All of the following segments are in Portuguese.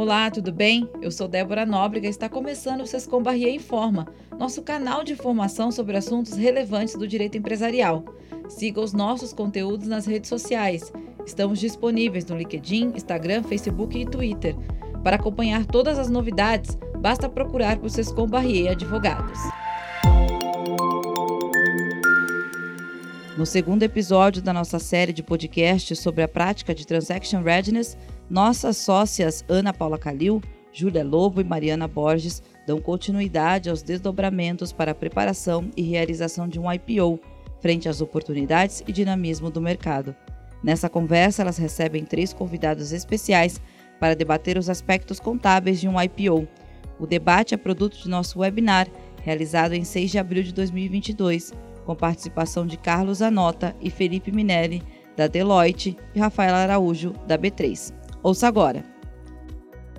Olá, tudo bem? Eu sou Débora Nóbrega e está começando o Sescom Barrier Informa, nosso canal de informação sobre assuntos relevantes do direito empresarial. Siga os nossos conteúdos nas redes sociais. Estamos disponíveis no LinkedIn, Instagram, Facebook e Twitter. Para acompanhar todas as novidades, basta procurar por Sescom Barrier Advogados. No segundo episódio da nossa série de podcasts sobre a prática de Transaction Readiness, nossas sócias Ana Paula Calil, Júlia Lobo e Mariana Borges dão continuidade aos desdobramentos para a preparação e realização de um IPO, frente às oportunidades e dinamismo do mercado. Nessa conversa, elas recebem três convidados especiais para debater os aspectos contábeis de um IPO. O debate é produto de nosso webinar, realizado em 6 de abril de 2022, com participação de Carlos Anota e Felipe Minelli, da Deloitte, e Rafael Araújo, da B3. Ouça agora.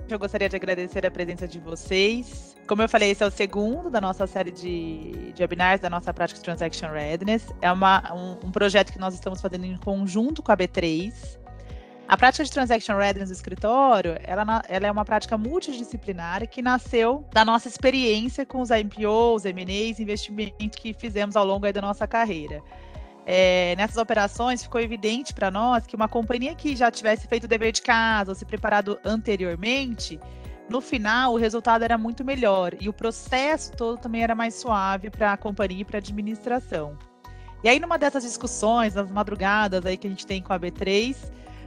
Eu gostaria de agradecer a presença de vocês. Como eu falei, esse é o segundo da nossa série de, de webinars da nossa prática de Transaction Readiness. É uma, um, um, projeto que nós estamos fazendo em conjunto com a B3. A prática de Transaction Readiness do escritório, ela, ela é uma prática multidisciplinar que nasceu da nossa experiência com os IPOs, M&As, investimentos que fizemos ao longo da nossa carreira é, nessas operações ficou evidente para nós que uma companhia que já tivesse feito o dever de casa ou se preparado anteriormente, no final o resultado era muito melhor e o processo todo também era mais suave para a companhia e para a administração. E aí, numa dessas discussões, nas madrugadas aí que a gente tem com a B3,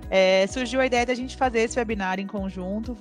é, surgiu a ideia da gente fazer esse webinar em conjunto.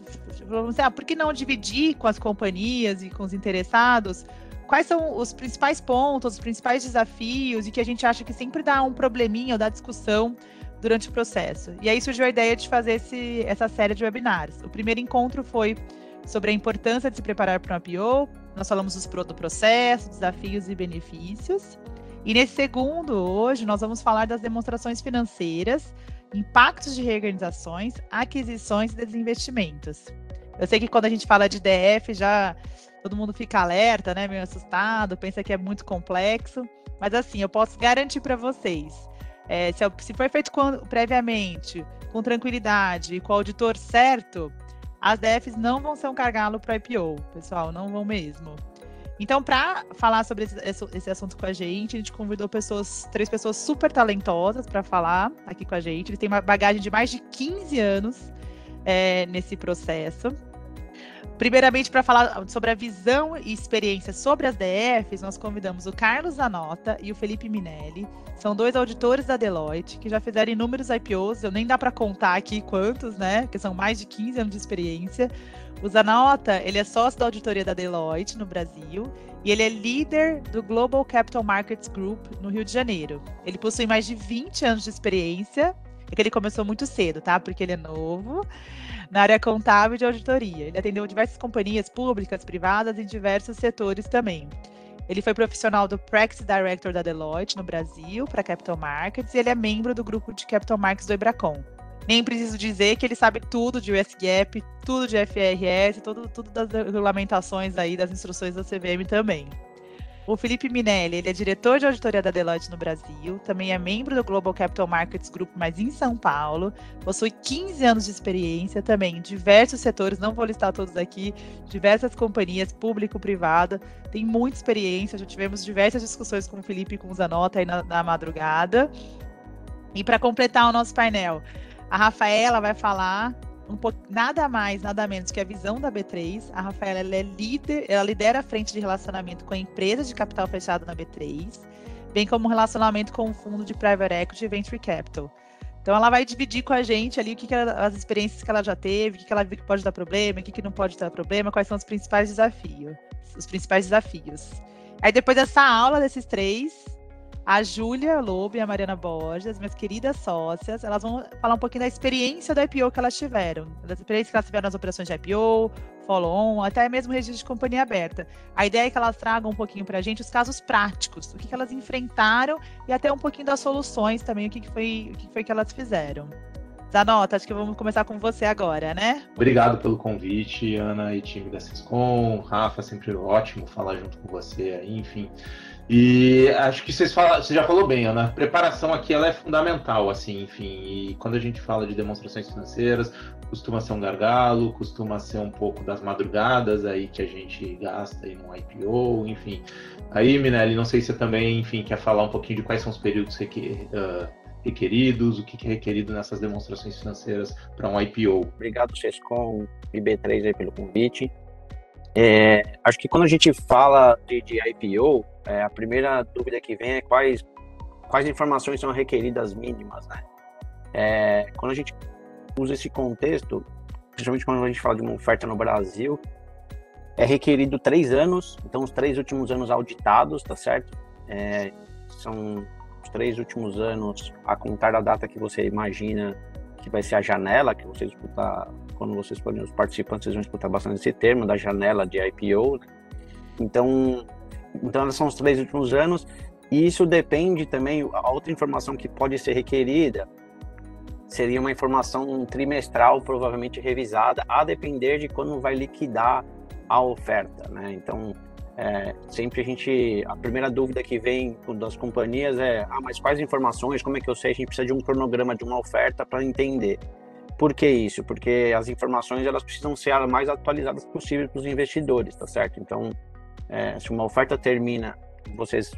Falamos assim, ah, por que não dividir com as companhias e com os interessados quais são os principais pontos, os principais desafios e que a gente acha que sempre dá um probleminha ou dá discussão durante o processo. E aí surgiu a ideia de fazer esse, essa série de webinars. O primeiro encontro foi sobre a importância de se preparar para um IPO. Nós falamos do processo, desafios e benefícios. E nesse segundo, hoje, nós vamos falar das demonstrações financeiras, impactos de reorganizações, aquisições e desinvestimentos. Eu sei que quando a gente fala de DF, já todo mundo fica alerta, né? Meio assustado, pensa que é muito complexo. Mas assim, eu posso garantir para vocês, é, se, se for feito previamente, com tranquilidade e com o auditor certo, as DFs não vão ser um cargalo para IPO, pessoal, não vão mesmo. Então, para falar sobre esse, esse, assunto com a gente, a gente convidou pessoas, três pessoas super talentosas para falar aqui com a gente. Eles têm uma bagagem de mais de 15 anos é, nesse processo. Primeiramente, para falar sobre a visão e experiência sobre as DFs, nós convidamos o Carlos Anota e o Felipe Minelli. São dois auditores da Deloitte que já fizeram inúmeros IPOs, eu nem dá para contar aqui quantos, né? Porque são mais de 15 anos de experiência. O Zanota, ele é sócio da auditoria da Deloitte no Brasil e ele é líder do Global Capital Markets Group no Rio de Janeiro. Ele possui mais de 20 anos de experiência, é que ele começou muito cedo, tá? Porque ele é novo na área contábil de auditoria. Ele atendeu diversas companhias públicas, privadas e diversos setores também. Ele foi profissional do Practice Director da Deloitte no Brasil para Capital Markets e ele é membro do grupo de Capital Markets do Ebracon. Nem preciso dizer que ele sabe tudo de US GAAP, tudo de FRS, tudo, tudo das regulamentações aí, das instruções da CVM também. O Felipe Minelli, ele é diretor de auditoria da Deloitte no Brasil, também é membro do Global Capital Markets Group, mas em São Paulo, possui 15 anos de experiência também em diversos setores, não vou listar todos aqui, diversas companhias, público, privada, tem muita experiência, já tivemos diversas discussões com o Felipe e com o Zanota aí na, na madrugada. E para completar o nosso painel, a Rafaela vai falar um pouco, nada mais, nada menos que a visão da B3. A Rafaela ela é líder, ela lidera a frente de relacionamento com a empresa de capital fechado na B3, bem como relacionamento com o fundo de private equity e venture capital. Então ela vai dividir com a gente ali o que, que ela, as experiências que ela já teve, o que, que ela viu que pode dar problema, o que, que não pode dar problema, quais são os principais desafios, os principais desafios. Aí depois dessa aula desses três, a Júlia Lobo e a Mariana Borges, minhas queridas sócias, elas vão falar um pouquinho da experiência do IPO que elas tiveram, das experiências que elas tiveram nas operações de IPO, follow-on, até mesmo registro de companhia aberta. A ideia é que elas tragam um pouquinho para a gente os casos práticos, o que, que, elas enfrentaram e até um pouquinho das soluções também, o que, que foi, o que foi que elas fizeram. Zanota, acho que vamos começar com você agora, né? Obrigado pelo convite, Ana e time da Ciscom. Rafa, sempre ótimo falar junto com você enfim. E acho que vocês fala, você já falou bem, Ana. A preparação aqui ela é fundamental, assim, enfim. E quando a gente fala de demonstrações financeiras, costuma ser um gargalo, costuma ser um pouco das madrugadas aí que a gente gasta aí no IPO, enfim. Aí, Minelli, não sei se você também, enfim, quer falar um pouquinho de quais são os períodos que, uh, requeridos, o que é requerido nessas demonstrações financeiras para um IPO. Obrigado, Sescom e B3 aí pelo convite. É, acho que quando a gente fala de, de IPO, é, a primeira dúvida que vem é quais, quais informações são requeridas mínimas, né? É, quando a gente usa esse contexto, principalmente quando a gente fala de uma oferta no Brasil, é requerido três anos, então os três últimos anos auditados, tá certo? É, são os três últimos anos a contar da data que você imagina que vai ser a janela, que você escuta, quando vocês forem os participantes, vocês vão escutar bastante esse termo da janela de IPO. Então, então, são os três últimos anos, e isso depende também, a outra informação que pode ser requerida seria uma informação trimestral, provavelmente revisada, a depender de quando vai liquidar a oferta, né? Então, é, sempre a gente, a primeira dúvida que vem das companhias é, ah, mas quais informações, como é que eu sei? A gente precisa de um cronograma de uma oferta para entender. Por que isso? Porque as informações elas precisam ser as mais atualizadas possível para os investidores, tá certo? Então, é, se uma oferta termina, vocês,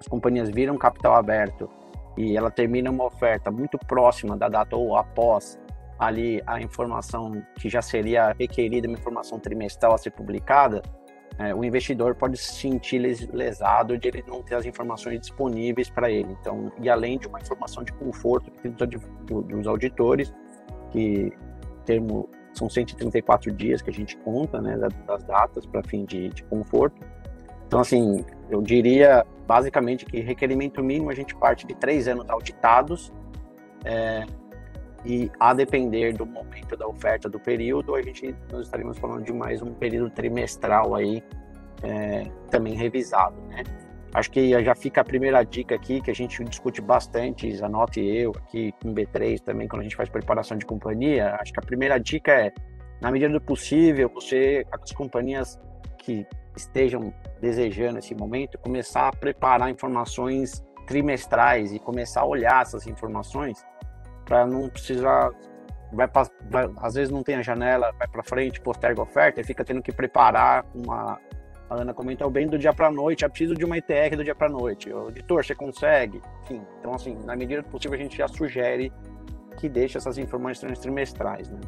as companhias viram capital aberto e ela termina uma oferta muito próxima da data ou após ali a informação que já seria requerida, uma informação trimestral a ser publicada, é, o investidor pode se sentir lesado de ele não ter as informações disponíveis para ele. Então, e além de uma informação de conforto dos auditores, que termo são 134 dias que a gente conta, né, das datas para fim de, de conforto. Então, assim, eu diria basicamente que requerimento mínimo a gente parte de três anos auditados, é, e a depender do momento da oferta do período, a gente nós estaremos falando de mais um período trimestral aí é, também revisado, né? Acho que já fica a primeira dica aqui que a gente discute bastante, anote eu aqui com B3 também quando a gente faz preparação de companhia. Acho que a primeira dica é, na medida do possível, você as companhias que estejam desejando esse momento começar a preparar informações trimestrais e começar a olhar essas informações para não precisar vai, vai, às vezes não tem a janela, vai para frente, posterga a oferta e fica tendo que preparar uma a Ana comentou bem do dia para noite, eu preciso de uma ETR do dia para noite. O editor, você consegue? Enfim, então assim, na medida do possível a gente já sugere que deixe essas informações trimestrais, né?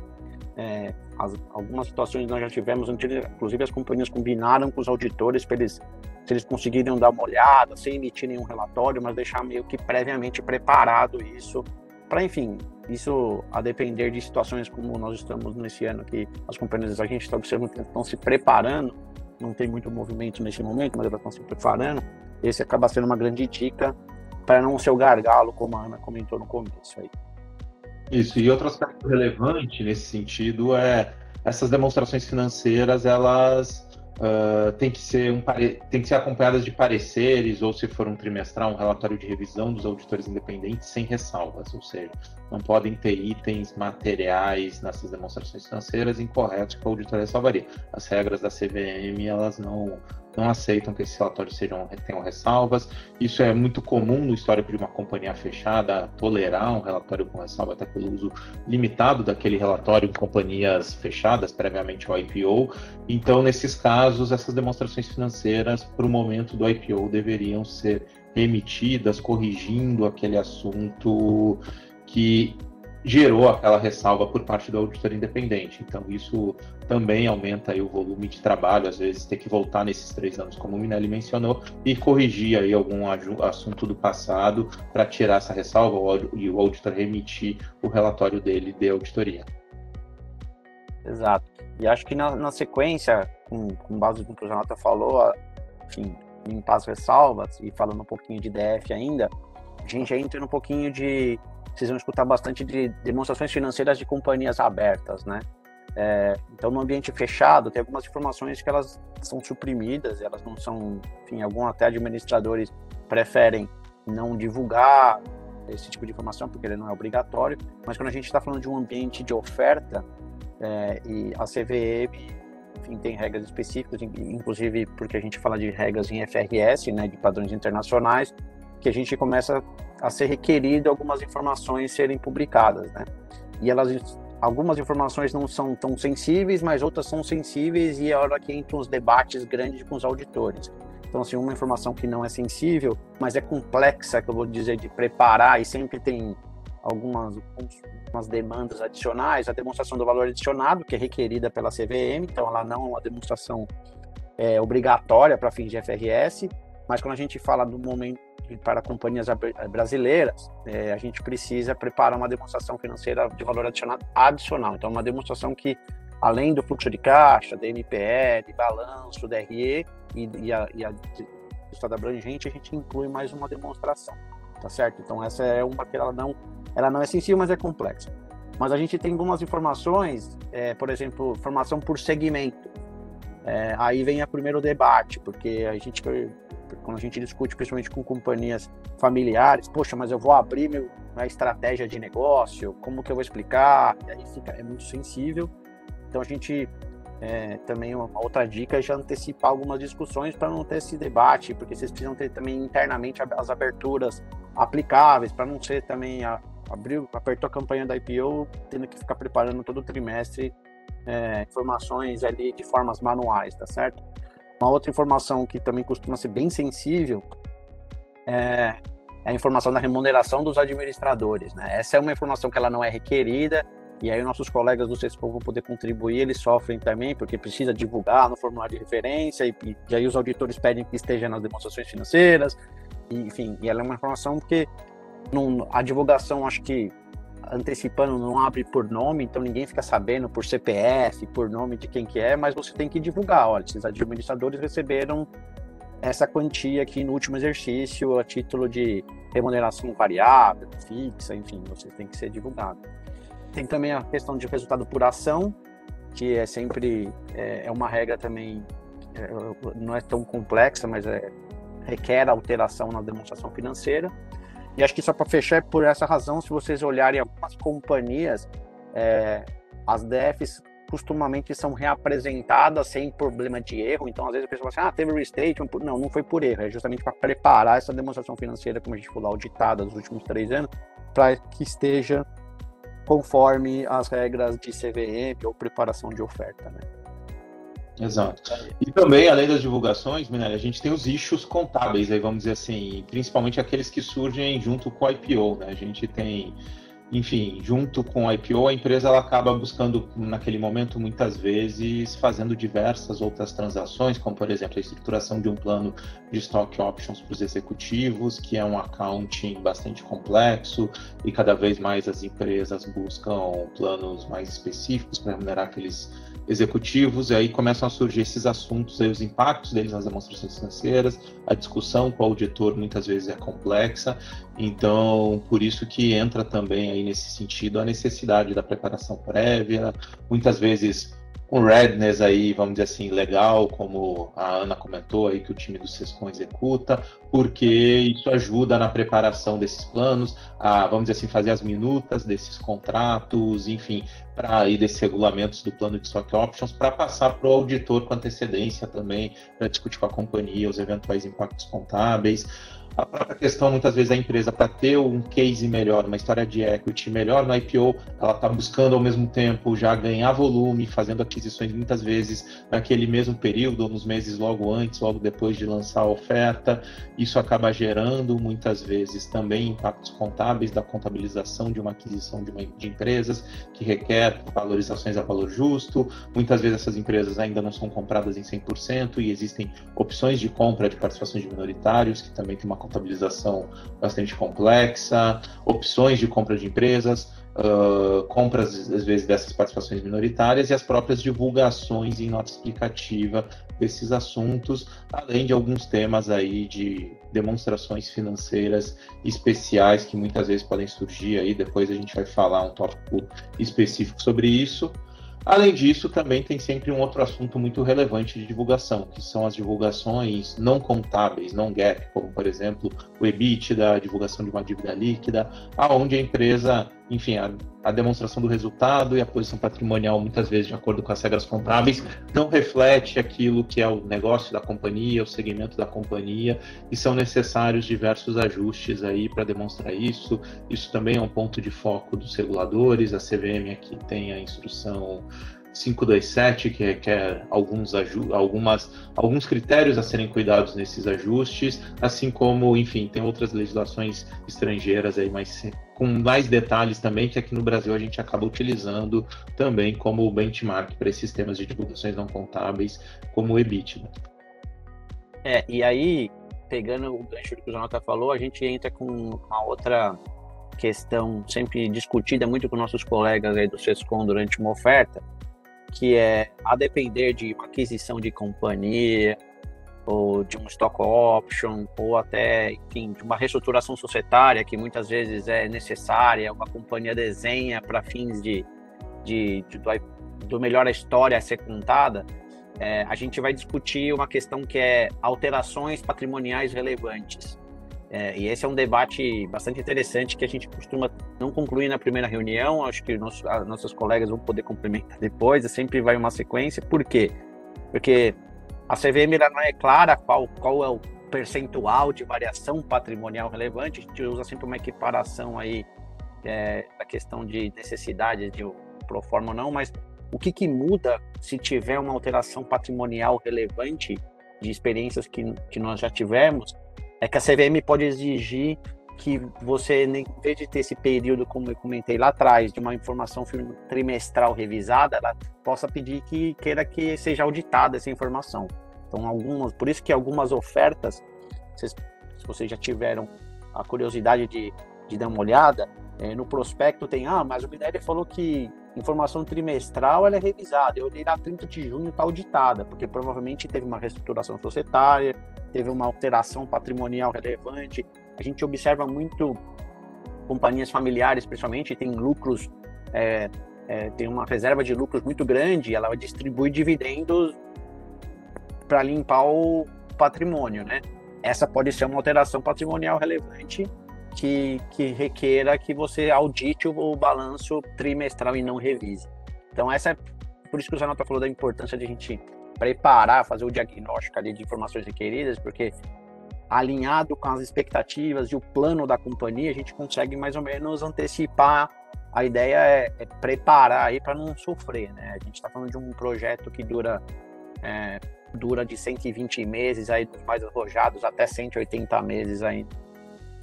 É, as, algumas situações nós já tivemos, inclusive as companhias combinaram com os auditores para eles, se eles conseguirem dar uma olhada, sem emitir nenhum relatório, mas deixar meio que previamente preparado isso para enfim, isso a depender de situações como nós estamos nesse ano, que as companhias a gente está observando estão se preparando, não tem muito movimento nesse momento, mas elas estão se preparando. Esse acaba sendo uma grande dica para não ser o gargalo, como a Ana comentou no começo aí. Isso, e outro aspecto relevante nesse sentido é essas demonstrações financeiras, elas uh, têm, que ser um, têm que ser acompanhadas de pareceres, ou se for um trimestral, um relatório de revisão dos auditores independentes sem ressalvas, ou seja, não podem ter itens materiais nessas demonstrações financeiras incorretos que a auditoria salvaria. As regras da CVM, elas não não aceitam que esses relatórios sejam, tenham ressalvas. Isso é muito comum no histórico de uma companhia fechada, tolerar um relatório com ressalva, até pelo uso limitado daquele relatório em companhias fechadas, previamente ao IPO. Então, nesses casos, essas demonstrações financeiras, para o momento do IPO, deveriam ser remetidas, corrigindo aquele assunto que gerou aquela ressalva por parte do auditor independente. Então, isso também aumenta aí o volume de trabalho, às vezes ter que voltar nesses três anos, como o Minelli mencionou, e corrigir aí algum assunto do passado para tirar essa ressalva e o auditor remitir o relatório dele de auditoria. Exato. E acho que na, na sequência, com, com, base no que o Jonathan falou, enfim, limpar as ressalvas e falando um pouquinho de DF ainda, a gente entra um pouquinho de vocês vão escutar bastante de demonstrações financeiras de companhias abertas, né? É, então, no ambiente fechado, tem algumas informações que elas são suprimidas, elas não são, enfim, alguns até administradores preferem não divulgar esse tipo de informação porque ele não é obrigatório, mas quando a gente está falando de um ambiente de oferta é, e a CVM enfim, tem regras específicas, inclusive porque a gente fala de regras em FRS, né, de padrões internacionais, que a gente começa a ser requerido algumas informações serem publicadas, né? E elas algumas informações não são tão sensíveis, mas outras são sensíveis e é a hora que entram os debates grandes com os auditores. Então, assim, uma informação que não é sensível, mas é complexa, que eu vou dizer, de preparar e sempre tem algumas, algumas demandas adicionais, a demonstração do valor adicionado, que é requerida pela CVM, então ela não é uma demonstração é, obrigatória para fins de FRS, mas quando a gente fala do momento para companhias brasileiras, é, a gente precisa preparar uma demonstração financeira de valor adicionado adicional. Então, uma demonstração que, além do fluxo de caixa, DNPL, balanço, DRE e, e a, e a estado abrangente, a gente inclui mais uma demonstração, tá certo? Então, essa é uma que ela não, ela não é sensível, mas é complexa. Mas a gente tem algumas informações, é, por exemplo, informação por segmento. É, aí vem o primeiro debate, porque a gente quando a gente discute principalmente com companhias familiares, poxa, mas eu vou abrir meu, minha estratégia de negócio, como que eu vou explicar? E aí fica, é muito sensível. Então a gente é, também uma outra dica é já antecipar algumas discussões para não ter esse debate, porque vocês precisam ter também internamente as aberturas aplicáveis, para não ser também a, abriu, apertou a campanha da IPO, tendo que ficar preparando todo trimestre é, informações ali de formas manuais, tá certo? Uma outra informação que também costuma ser bem sensível é, é a informação da remuneração dos administradores. Né? Essa é uma informação que ela não é requerida, e aí nossos colegas do CESPO vão poder contribuir, eles sofrem também, porque precisa divulgar no formulário de referência, e, e aí os auditores pedem que esteja nas demonstrações financeiras, e, enfim, e ela é uma informação que a divulgação, acho que antecipando, não abre por nome, então ninguém fica sabendo por CPF, por nome de quem que é, mas você tem que divulgar, olha, esses administradores receberam essa quantia aqui no último exercício a título de remuneração variável, fixa, enfim, você tem que ser divulgado. Tem também a questão de resultado por ação, que é sempre é, é uma regra também é, não é tão complexa, mas é, requer alteração na demonstração financeira. E acho que só para fechar, é por essa razão, se vocês olharem algumas companhias, é, as DFs costumamente são reapresentadas sem problema de erro. Então, às vezes a pessoa fala assim, ah, teve restate. Não, não foi por erro. É justamente para preparar essa demonstração financeira, como a gente falou, auditada nos últimos três anos, para que esteja conforme as regras de CVM ou preparação de oferta, né? Exato. E também, além das divulgações, Minelli, a gente tem os issues contábeis, aí vamos dizer assim, principalmente aqueles que surgem junto com o IPO, né? A gente tem, enfim, junto com o IPO, a empresa ela acaba buscando, naquele momento, muitas vezes, fazendo diversas outras transações, como, por exemplo, a estruturação de um plano de stock options para os executivos, que é um accounting bastante complexo, e cada vez mais as empresas buscam planos mais específicos para remunerar aqueles executivos, e aí começam a surgir esses assuntos, aí, os impactos deles nas demonstrações financeiras, a discussão com o auditor muitas vezes é complexa, então por isso que entra também aí nesse sentido a necessidade da preparação prévia, muitas vezes um redness aí, vamos dizer assim, legal, como a Ana comentou aí que o time do Sescom executa, porque isso ajuda na preparação desses planos, a, vamos dizer assim, fazer as minutas desses contratos, enfim, para ir desses regulamentos do plano de stock options, para passar para o auditor com antecedência também, para discutir com a companhia os eventuais impactos contábeis a própria questão, muitas vezes, a empresa, para ter um case melhor, uma história de equity melhor no IPO, ela está buscando ao mesmo tempo já ganhar volume, fazendo aquisições muitas vezes naquele mesmo período, ou nos meses logo antes, logo depois de lançar a oferta. Isso acaba gerando, muitas vezes, também impactos contábeis da contabilização de uma aquisição de, uma, de empresas, que requer valorizações a valor justo. Muitas vezes essas empresas ainda não são compradas em 100% e existem opções de compra de participações de minoritários, que também tem uma contabilização bastante complexa, opções de compra de empresas, uh, compras, às vezes, dessas participações minoritárias e as próprias divulgações em nota explicativa desses assuntos, além de alguns temas aí de demonstrações financeiras especiais que muitas vezes podem surgir aí, depois a gente vai falar um tópico específico sobre isso. Além disso, também tem sempre um outro assunto muito relevante de divulgação, que são as divulgações não contábeis, não gap, como por exemplo o EBITDA, a divulgação de uma dívida líquida, aonde a empresa enfim, a, a, demonstração do resultado e a posição patrimonial, muitas vezes, de acordo com as regras contábeis, não reflete aquilo que é o negócio da companhia, o segmento da companhia, e são necessários diversos ajustes aí para demonstrar isso. Isso também é um ponto de foco dos reguladores. A CVM aqui tem a instrução 527, que requer alguns, algumas, alguns critérios a serem cuidados nesses ajustes, assim como, enfim, tem outras legislações estrangeiras aí mais, com mais detalhes também, que aqui no Brasil a gente acaba utilizando também como benchmark para esses temas de divulgações não contábeis, como o EBITDA. É, e aí, pegando o gancho que o Jonathan falou, a gente entra com uma outra questão sempre discutida muito com nossos colegas aí do SESCOM durante uma oferta, que é a depender de aquisição de companhia, ou de um stock option, ou até, enfim, de uma reestruturação societária que muitas vezes é necessária, uma companhia desenha para fins de, de, de do, do, melhor a história a ser contada, é, a gente vai discutir uma questão que é alterações patrimoniais relevantes. É, e esse é um debate bastante interessante que a gente costuma não concluir na primeira reunião. Acho que nossos, nossos colegas vão poder complementar depois. Sempre vai uma sequência. Por quê? Porque a CVM não é clara qual, qual é o percentual de variação patrimonial relevante. A gente usa sempre uma equiparação aí é, da questão de necessidade de pro forma ou não, mas o que, que muda se tiver uma alteração patrimonial relevante de experiências que, que nós já tivemos é que a CVM pode exigir que você, em vez de ter esse período, como eu comentei lá atrás, de uma informação trimestral revisada, ela possa pedir que queira que seja auditada essa informação. Então, algumas, por isso que algumas ofertas, vocês, se vocês já tiveram a curiosidade de, de dar uma olhada, é, no prospecto tem, ah, mas o Minério falou que informação trimestral ela é revisada. Eu olhei na 30 de junho está auditada, porque provavelmente teve uma reestruturação societária, teve uma alteração patrimonial relevante. A gente observa muito companhias familiares, principalmente, tem lucros, é, é, tem uma reserva de lucros muito grande, ela distribui dividendos para limpar o patrimônio, né? Essa pode ser uma alteração patrimonial relevante que, que requeira que você audite o, o balanço trimestral e não revise. Então, essa é por isso que o Zanota falou da importância de a gente preparar, fazer o diagnóstico ali de informações requeridas, porque alinhado com as expectativas e o plano da companhia, a gente consegue mais ou menos antecipar. A ideia é, é preparar aí para não sofrer, né? A gente está falando de um projeto que dura é, dura de 120 meses aí dos mais arrojados até 180 meses aí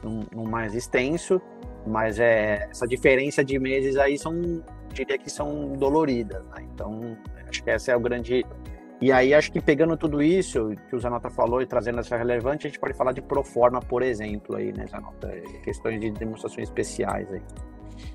no, no mais extenso, mas é essa diferença de meses aí são diria que são doloridas, né? Então acho que essa é o grande e aí, acho que pegando tudo isso que o Zanota falou e trazendo essa relevante, a gente pode falar de proforma, por exemplo, aí, né, Zanota? Questões de demonstrações especiais aí.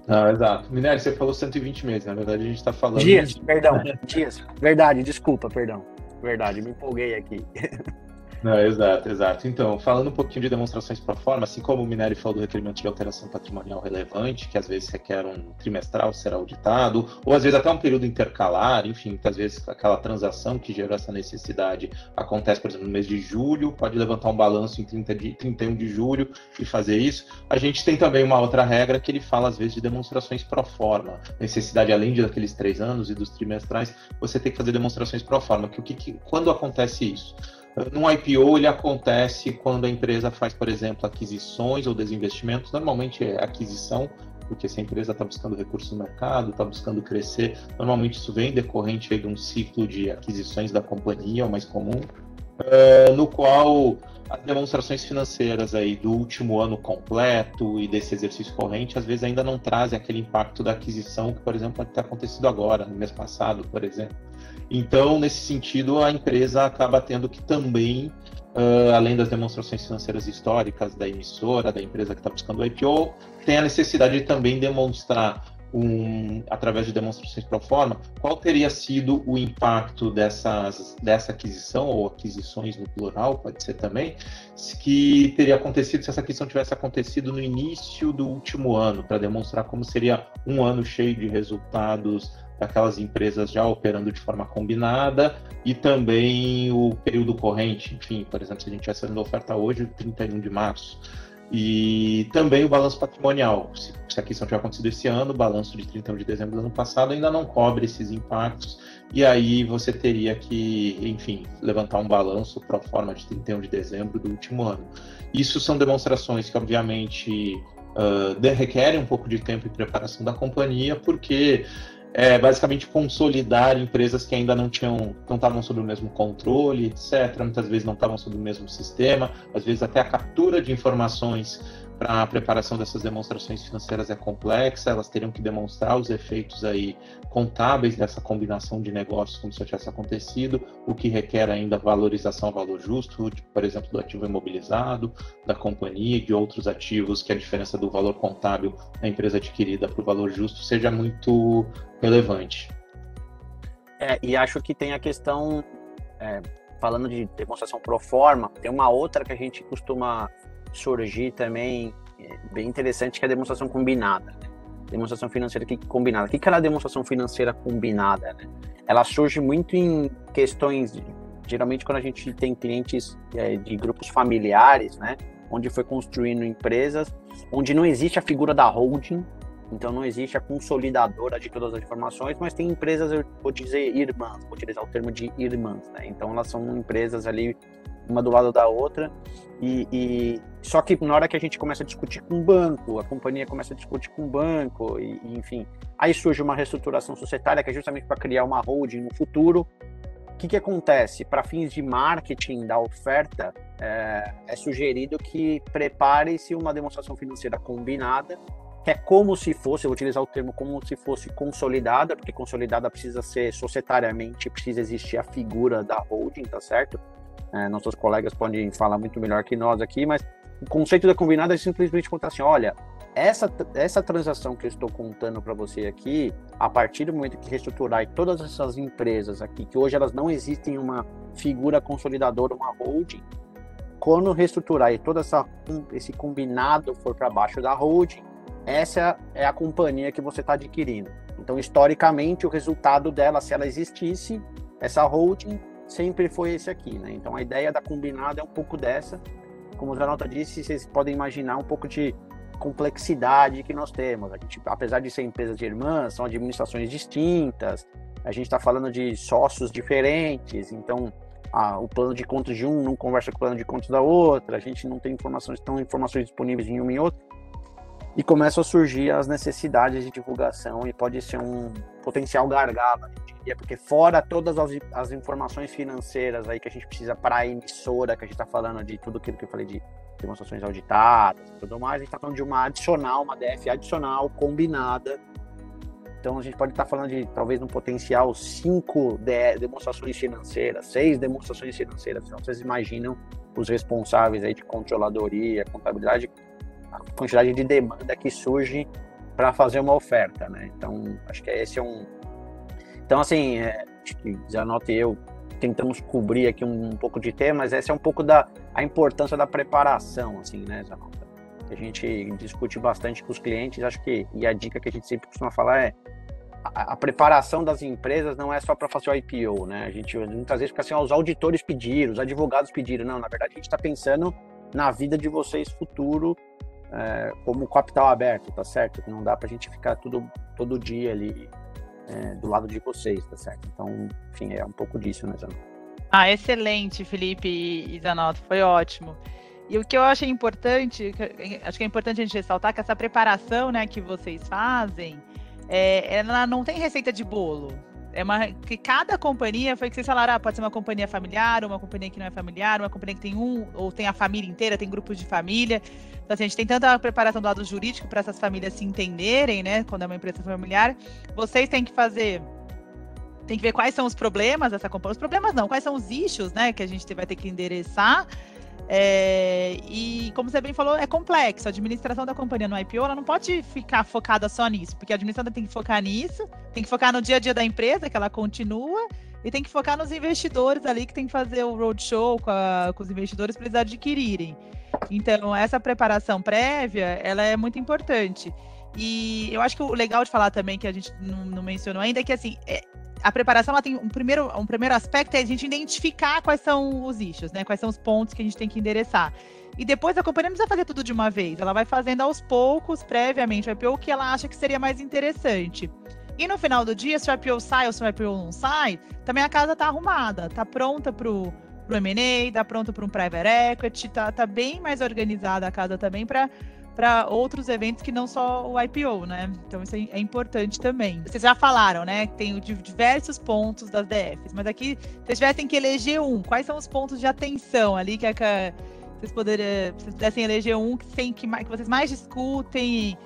Ah, exato. Minério, você falou 120 meses, na verdade a gente está falando. Dias, de... perdão, dias. Verdade, desculpa, perdão. Verdade, me empolguei aqui. Não, exato, exato. Então, falando um pouquinho de demonstrações para forma, assim como o Minério falou do requerimento de alteração patrimonial relevante, que às vezes requer um trimestral ser auditado, ou às vezes até um período intercalar, enfim, que às vezes aquela transação que gerou essa necessidade acontece, por exemplo, no mês de julho, pode levantar um balanço em 30 de, 31 de julho e fazer isso. A gente tem também uma outra regra que ele fala, às vezes, de demonstrações pro forma. Necessidade, além de daqueles três anos e dos trimestrais, você tem que fazer demonstrações pro forma. Que, que, que, quando acontece isso? Num IPO, ele acontece quando a empresa faz, por exemplo, aquisições ou desinvestimentos. Normalmente é aquisição, porque se a empresa está buscando recursos no mercado, está buscando crescer, normalmente isso vem decorrente de um ciclo de aquisições da companhia, o mais comum, uh, no qual as demonstrações financeiras aí do último ano completo e desse exercício corrente, às vezes ainda não trazem aquele impacto da aquisição que, por exemplo, pode ter acontecido agora, no mês passado, por exemplo. Então, nesse sentido, a empresa acaba tendo que também, uh, além das demonstrações financeiras históricas da emissora, da empresa que está buscando o IPO, tem a necessidade de também demonstrar um, através de demonstrações pro forma, qual teria sido o impacto dessas, dessa aquisição, ou aquisições no plural, pode ser também, que teria acontecido se essa aquisição tivesse acontecido no início do último ano, para demonstrar como seria um ano cheio de resultados daquelas empresas já operando de forma combinada e também o período corrente, enfim, por exemplo, se a gente tivesse fazendo oferta hoje, 31 de março. E também o balanço patrimonial. Se, se a questão tiver acontecido esse ano, o balanço de 31 de dezembro do ano passado ainda não cobre esses impactos, e aí você teria que, enfim, levantar um balanço para a forma de 31 de dezembro do último ano. Isso são demonstrações que, obviamente, uh, requerem um pouco de tempo e preparação da companhia, porque é basicamente consolidar empresas que ainda não tinham, não estavam sob o mesmo controle, etc. Muitas vezes não estavam sob o mesmo sistema, às vezes até a captura de informações para a preparação dessas demonstrações financeiras é complexa, elas teriam que demonstrar os efeitos aí contábeis dessa combinação de negócios como se tivesse acontecido, o que requer ainda valorização ao valor justo, por exemplo, do ativo imobilizado, da companhia e de outros ativos, que a diferença do valor contábil da empresa adquirida para o valor justo seja muito relevante. É, e acho que tem a questão, é, falando de demonstração pro forma, tem uma outra que a gente costuma surgir também é, bem interessante, que é a demonstração combinada. Né? Demonstração financeira combinada. O que é a demonstração financeira combinada? Né? Ela surge muito em questões, geralmente quando a gente tem clientes é, de grupos familiares, né? onde foi construindo empresas, onde não existe a figura da holding, então não existe a consolidadora de todas as informações, mas tem empresas, eu vou dizer irmãs, vou utilizar o termo de irmãs, né? Então elas são empresas ali uma do lado da outra. E, e, só que na hora que a gente começa a discutir com o banco, a companhia começa a discutir com o banco, e, e enfim, aí surge uma reestruturação societária que é justamente para criar uma holding no futuro. O que, que acontece? Para fins de marketing da oferta, é, é sugerido que prepare-se uma demonstração financeira combinada, que é como se fosse, eu vou utilizar o termo como se fosse consolidada, porque consolidada precisa ser societariamente, precisa existir a figura da holding, tá certo? É, nossos colegas podem falar muito melhor que nós aqui, mas o conceito da combinada é simplesmente contar assim: olha, essa, essa transação que eu estou contando para você aqui, a partir do momento que reestruturar todas essas empresas aqui, que hoje elas não existem uma figura consolidadora, uma holding, quando reestruturar e todo essa, esse combinado for para baixo da holding, essa é a companhia que você está adquirindo. Então, historicamente, o resultado dela, se ela existisse, essa holding sempre foi esse aqui, né? Então a ideia da combinada é um pouco dessa. Como o Zanota disse, vocês podem imaginar um pouco de complexidade que nós temos. A gente, apesar de ser empresas de irmãs, são administrações distintas. A gente está falando de sócios diferentes, então a, o plano de contas de um não conversa com o plano de contas da outra. A gente não tem informações, tão informações disponíveis em uma e outra. E começam a surgir as necessidades de divulgação e pode ser um potencial gargalo, é porque fora todas as, as informações financeiras aí que a gente precisa para a emissora, que a gente está falando de tudo aquilo que eu falei de demonstrações auditadas e tudo mais, a gente está falando de uma adicional, uma DF adicional, combinada. Então a gente pode estar tá falando de talvez no potencial cinco de, demonstrações financeiras, seis demonstrações financeiras. Então vocês imaginam os responsáveis aí de controladoria, contabilidade, a quantidade de demanda que surge para fazer uma oferta, né? Então acho que esse é um então, assim, é, acho que e eu tentamos cobrir aqui um, um, pouco de tema, mas essa é um pouco da a importância da preparação, assim, né, Zanota? A gente discute bastante com os clientes, acho que, e a dica que a gente sempre costuma falar é a, a preparação das empresas não é só para fazer o IPO, né? A gente muitas vezes fica assim, ó, os auditores pediram, os advogados pediram. Não, na verdade a gente está pensando na vida de vocês futuro é, como capital aberto, tá certo? Não dá para a gente ficar tudo, todo dia ali é, do lado de vocês, tá certo? Então, enfim, é um pouco disso, né, Zanotto? Ah, excelente, Felipe e Zanotto, foi ótimo. E o que eu achei importante, acho que é importante a gente ressaltar que essa preparação né, que vocês fazem, é, ela não tem receita de bolo. É uma que cada companhia, foi que vocês falaram, ah, pode ser uma companhia familiar, uma companhia que não é familiar, uma companhia que tem um, ou tem a família inteira, tem grupos de família. Então, assim, a gente tem tanta preparação do lado jurídico para essas famílias se entenderem, né? Quando é uma empresa familiar. Vocês têm que fazer tem que ver quais são os problemas dessa companhia. Os problemas não, quais são os issues, né, que a gente vai ter que endereçar. É, e como você bem falou, é complexo. A administração da companhia no IPO ela não pode ficar focada só nisso, porque a administração tem que focar nisso, tem que focar no dia a dia da empresa, que ela continua, e tem que focar nos investidores ali que tem que fazer o roadshow com, com os investidores para eles adquirirem. Então, essa preparação prévia, ela é muito importante. E eu acho que o legal de falar também, que a gente não, não mencionou ainda, é que assim, é, a preparação ela tem um primeiro, um primeiro aspecto é a gente identificar quais são os issues, né? Quais são os pontos que a gente tem que endereçar. e depois a companhia não precisa fazer tudo de uma vez. Ela vai fazendo aos poucos, previamente, o IPO, que ela acha que seria mais interessante. E no final do dia, se o IPO sai ou se o IPO não sai, também a casa está arrumada, está pronta para o M&A, está pronta para um private equity, está tá bem mais organizada a casa também para para outros eventos que não só o IPO, né? Então isso é, é importante também. Vocês já falaram, né? Tem diversos pontos das DFs, mas aqui vocês tivessem que eleger um. Quais são os pontos de atenção ali que, vocês poderiam, vocês pudessem eleger um que, tem, que, que vocês mais discutem?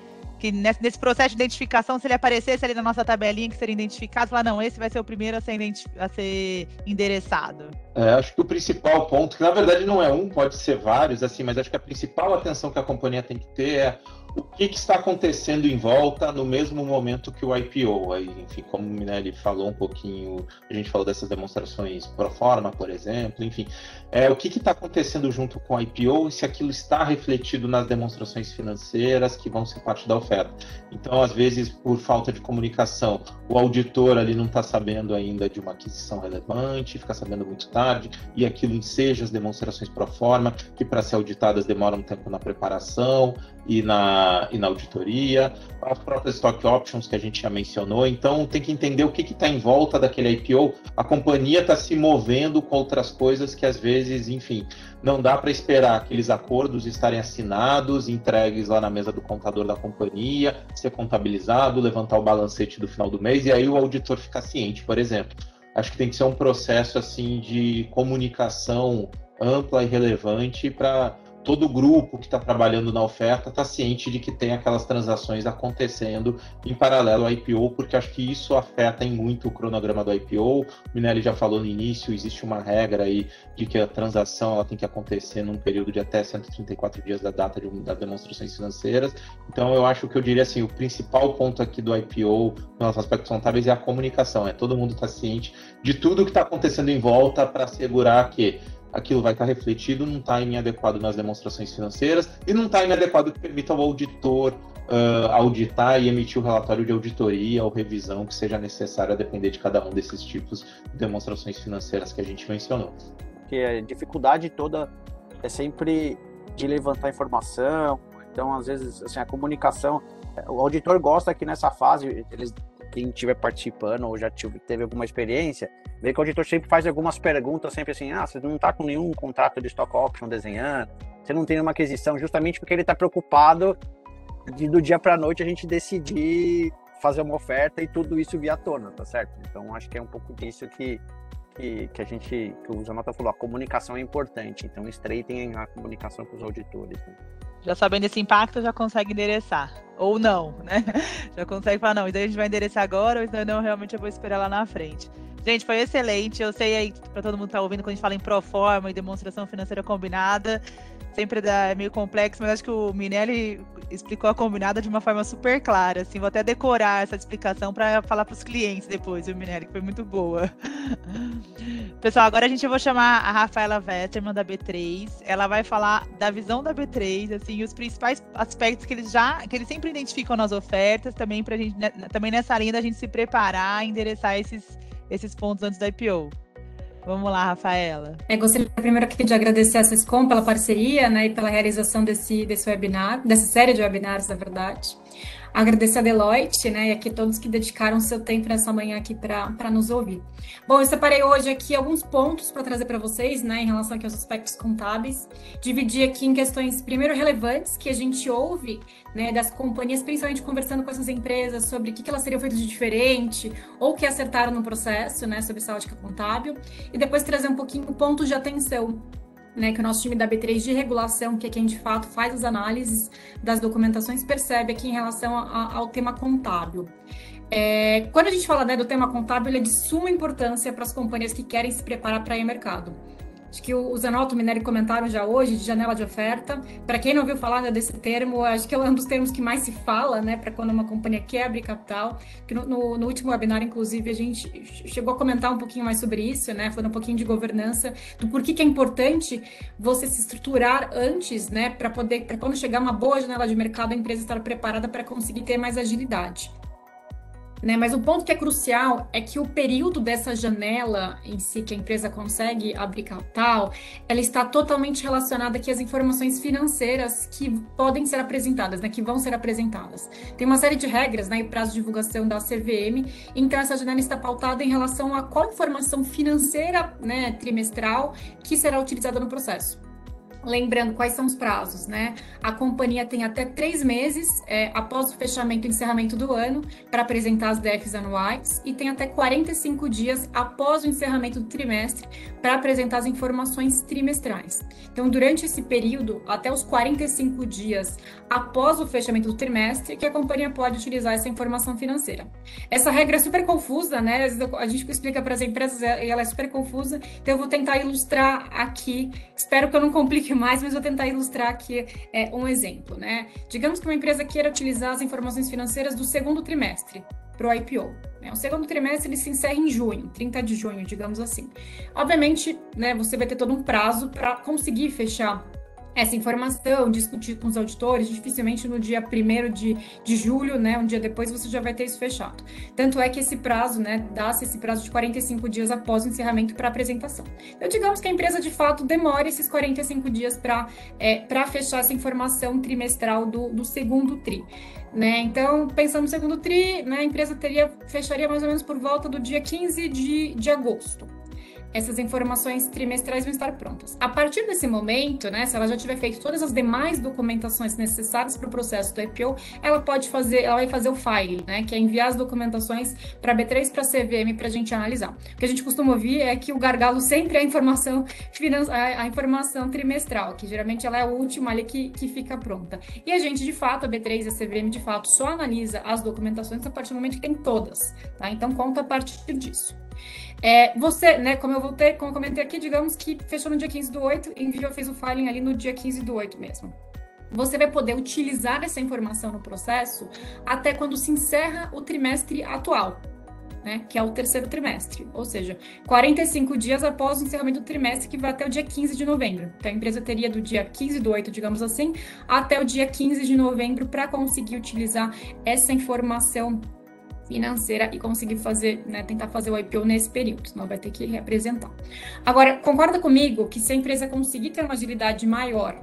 Que nesse, processo de identificação, se ele aparecesse ali na nossa tabelinha que seria identificado, falar, não, esse vai ser o primeiro a ser, a ser endereçado. É, acho que o principal ponto, que na verdade não é um, pode ser vários, assim, mas acho que a principal atenção que a companhia tem que ter é o que, que, está acontecendo em volta no mesmo momento que o IPO. Aí, enfim, como o Minelli falou um pouquinho, a gente falou dessas demonstrações pro forma, por exemplo, enfim, é, o que está acontecendo junto com o IPO e se aquilo está refletido nas demonstrações financeiras que vão ser parte da oferta. Então, às vezes, por falta de comunicação, o auditor ali não está sabendo ainda de uma aquisição relevante, fica sabendo muito tarde, e aquilo enseja as demonstrações pro forma, que para ser auditadas demoram um tempo na preparação e na, e na auditoria, as próprias stock options que a gente já mencionou. Então, tem que entender o que está em volta daquele IPO. A companhia está se movendo com outras coisas que, às vezes, enfim, não dá para esperar aqueles acordos estarem assinados, entregues lá na mesa do contador da companhia, ser contabilizado, levantar o balancete do final do mês e aí o auditor ficar ciente, por exemplo. Acho que tem que ser um processo assim de comunicação ampla e relevante para todo grupo que está trabalhando na oferta está ciente de que tem aquelas transações acontecendo em paralelo ao IPO, porque acho que isso afeta em muito o cronograma do IPO. O Minelli já falou no início, existe uma regra aí de que a transação ela tem que acontecer num período de até 134 dias da data de, das demonstrações financeiras. Então eu acho que eu diria assim, o principal ponto aqui do IPO nos aspectos contábeis é a comunicação, é todo mundo está ciente de tudo que está acontecendo em volta para assegurar que aquilo vai estar refletido num timing adequado nas demonstrações financeiras e num timing adequado que permita ao auditor uh, auditar e emitir o relatório de auditoria ou revisão que seja necessário a depender de cada um desses tipos de demonstrações financeiras que a gente mencionou. Porque a dificuldade toda é sempre de levantar informação, então às vezes assim, a comunicação, o auditor gosta que nessa fase eles quem estiver participando ou já teve alguma experiência, vê que o auditor sempre faz algumas perguntas, sempre assim, ah, você não está com nenhum contrato de stock option desenhando, você não tem nenhuma aquisição, justamente porque ele está preocupado de do dia para noite a gente decidir fazer uma oferta e tudo isso via tona, tá certo? Então acho que é um pouco disso que, que, que a gente, que o Zanota falou, a comunicação é importante, então estreitem a comunicação com os auditores. Né? Já sabendo esse impacto, já consegue endereçar. Ou não, né? Já consegue falar, não, então a gente vai endereçar agora, ou então não, realmente eu vou esperar lá na frente. Gente, foi excelente. Eu sei aí, para todo mundo que tá ouvindo, quando a gente fala em proforma e demonstração financeira combinada, sempre dá, é meio complexo, mas acho que o Minelli explicou a combinada de uma forma super clara. Assim, vou até decorar essa explicação para falar para os clientes depois, o Minelli, que foi muito boa. Pessoal, agora a gente vai chamar a Rafaela Westerman da B3. Ela vai falar da visão da B3, assim, os principais aspectos que eles já, que eles sempre identificam nas ofertas, também para gente, né, também nessa linha da gente se preparar, endereçar esses esses pontos antes da IPO. Vamos lá, Rafaela. É, gostaria primeiro aqui de agradecer a Swisscom pela parceria né, e pela realização desse, desse webinar, dessa série de webinars, na verdade. Agradecer a Deloitte, né, e aqui todos que dedicaram seu tempo nessa manhã aqui para nos ouvir. Bom, eu separei hoje aqui alguns pontos para trazer para vocês, né, em relação aqui aos aspectos contábeis. Dividi aqui em questões, primeiro, relevantes, que a gente ouve, né, das companhias, principalmente conversando com essas empresas sobre o que, que elas teriam feito de diferente ou que acertaram no processo, né, sobre essa ótica contábil. E depois trazer um pouquinho pontos de atenção né, que o nosso time da B3 de regulação, que é quem de fato faz as análises das documentações, percebe aqui em relação a, ao tema contábil. É, quando a gente fala né, do tema contábil, ele é de suma importância para as companhias que querem se preparar para ao mercado. Acho que o Zanotto e o Minelli comentaram já hoje de janela de oferta. Para quem não ouviu falar desse termo, acho que é um dos termos que mais se fala, né, para quando uma companhia quebra capital. Que no, no, no, último webinar, inclusive, a gente chegou a comentar um pouquinho mais sobre isso, né, falando um pouquinho de governança, do porquê que é importante você se estruturar antes, né, para poder, para quando chegar uma boa janela de mercado, a empresa estar preparada para conseguir ter mais agilidade. Né? Mas o ponto que é crucial é que o período dessa janela em si que a empresa consegue abrir capital, ela está totalmente relacionada aqui às informações financeiras que podem ser apresentadas, né? que vão ser apresentadas. Tem uma série de regras né? e prazo de divulgação da CVM, então essa janela está pautada em relação a qual informação financeira né, trimestral que será utilizada no processo. Lembrando quais são os prazos, né? A companhia tem até três meses é, após o fechamento e encerramento do ano para apresentar as DEFs anuais e tem até 45 dias após o encerramento do trimestre para apresentar as informações trimestrais. Então, durante esse período, até os 45 dias após o fechamento do trimestre, que a companhia pode utilizar essa informação financeira. Essa regra é super confusa, né? A gente explica para as empresas e ela é super confusa, então eu vou tentar ilustrar aqui. Espero que eu não complique mais, mas vou tentar ilustrar aqui é, um exemplo, né? Digamos que uma empresa queira utilizar as informações financeiras do segundo trimestre para o IPO. Né? O segundo trimestre ele se encerra em junho, 30 de junho, digamos assim. Obviamente, né, você vai ter todo um prazo para conseguir fechar essa informação, discutir com os auditores, dificilmente no dia 1 de, de julho, né, um dia depois, você já vai ter isso fechado. Tanto é que esse prazo, né, dá-se esse prazo de 45 dias após o encerramento para apresentação. Então, digamos que a empresa, de fato, demore esses 45 dias para é, fechar essa informação trimestral do, do segundo TRI. Né? Então, pensando no segundo TRI, né, a empresa teria, fecharia mais ou menos por volta do dia 15 de, de agosto essas informações trimestrais vão estar prontas. A partir desse momento, né, se ela já tiver feito todas as demais documentações necessárias para o processo do IPO, ela pode fazer, ela vai fazer o file, né, que é enviar as documentações para B3 para CVM para a gente analisar. O que a gente costuma ouvir é que o gargalo sempre é a informação a, informação trimestral, que geralmente ela é a última ali que, que fica pronta. E a gente, de fato, a B3 e a CVM, de fato, só analisa as documentações a partir do momento que tem todas, tá? Então, conta a partir disso. É, você, né, como eu voltei, como eu comentei aqui, digamos que fechou no dia 15 do 8, enviou, fez o filing ali no dia 15 do 8 mesmo. Você vai poder utilizar essa informação no processo até quando se encerra o trimestre atual, né, que é o terceiro trimestre, ou seja, 45 dias após o encerramento do trimestre, que vai até o dia 15 de novembro. Então, a empresa teria do dia 15 do 8, digamos assim, até o dia 15 de novembro para conseguir utilizar essa informação financeira e conseguir fazer, né, tentar fazer o IPO nesse período, senão vai ter que representar. Agora, concorda comigo que se a empresa conseguir ter uma agilidade maior,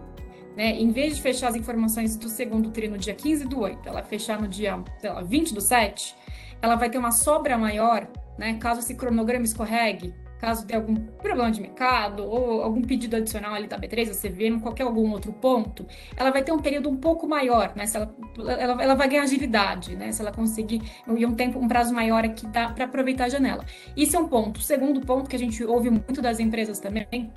né, em vez de fechar as informações do segundo tri no dia 15 do 8, ela fechar no dia, sei lá, 20 do 7, ela vai ter uma sobra maior, né, caso esse cronograma escorregue, caso tenha algum problema de mercado ou algum pedido adicional ali da B3, da CVM, qualquer algum outro ponto, ela vai ter um período um pouco maior, né? Se ela, ela, ela vai ganhar agilidade, né? Se ela conseguir e um tempo, um prazo maior aqui dá para aproveitar a janela. Isso é um ponto. O segundo ponto que a gente ouve muito das empresas também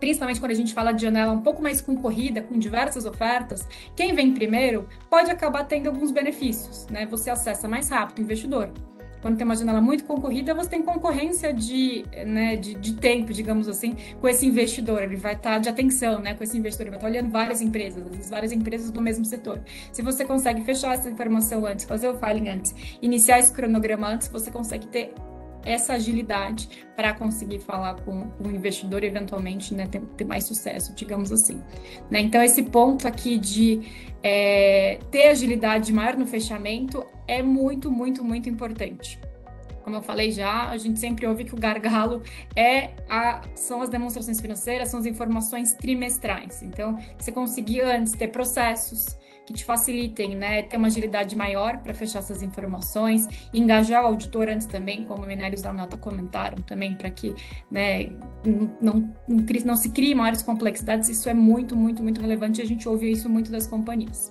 principalmente quando a gente fala de janela um pouco mais concorrida, com diversas ofertas, quem vem primeiro pode acabar tendo alguns benefícios, né? Você acessa mais rápido o investidor quando tem uma janela muito concorrida, você tem concorrência de, né, de, de tempo, digamos assim, com esse investidor. Ele vai estar tá de atenção né, com esse investidor, ele vai estar tá olhando várias empresas, várias empresas do mesmo setor. Se você consegue fechar essa informação antes, fazer o filing antes, iniciar esse cronograma antes, você consegue ter essa agilidade para conseguir falar com, o investidor eventualmente né, ter, ter, mais sucesso, digamos assim. Né? Então, esse ponto aqui de é, ter agilidade maior no fechamento é muito, muito, muito importante. Como eu falei já, a gente sempre ouve que o gargalo é a, são as demonstrações financeiras, são as informações trimestrais. Então, você conseguir antes ter processos, que te facilitem, né, ter uma agilidade maior para fechar essas informações, engajar o auditor antes também, como o Minérios da Nota comentaram também, para que né, não, não, não se criem maiores complexidades, isso é muito, muito, muito relevante a gente ouve isso muito das companhias.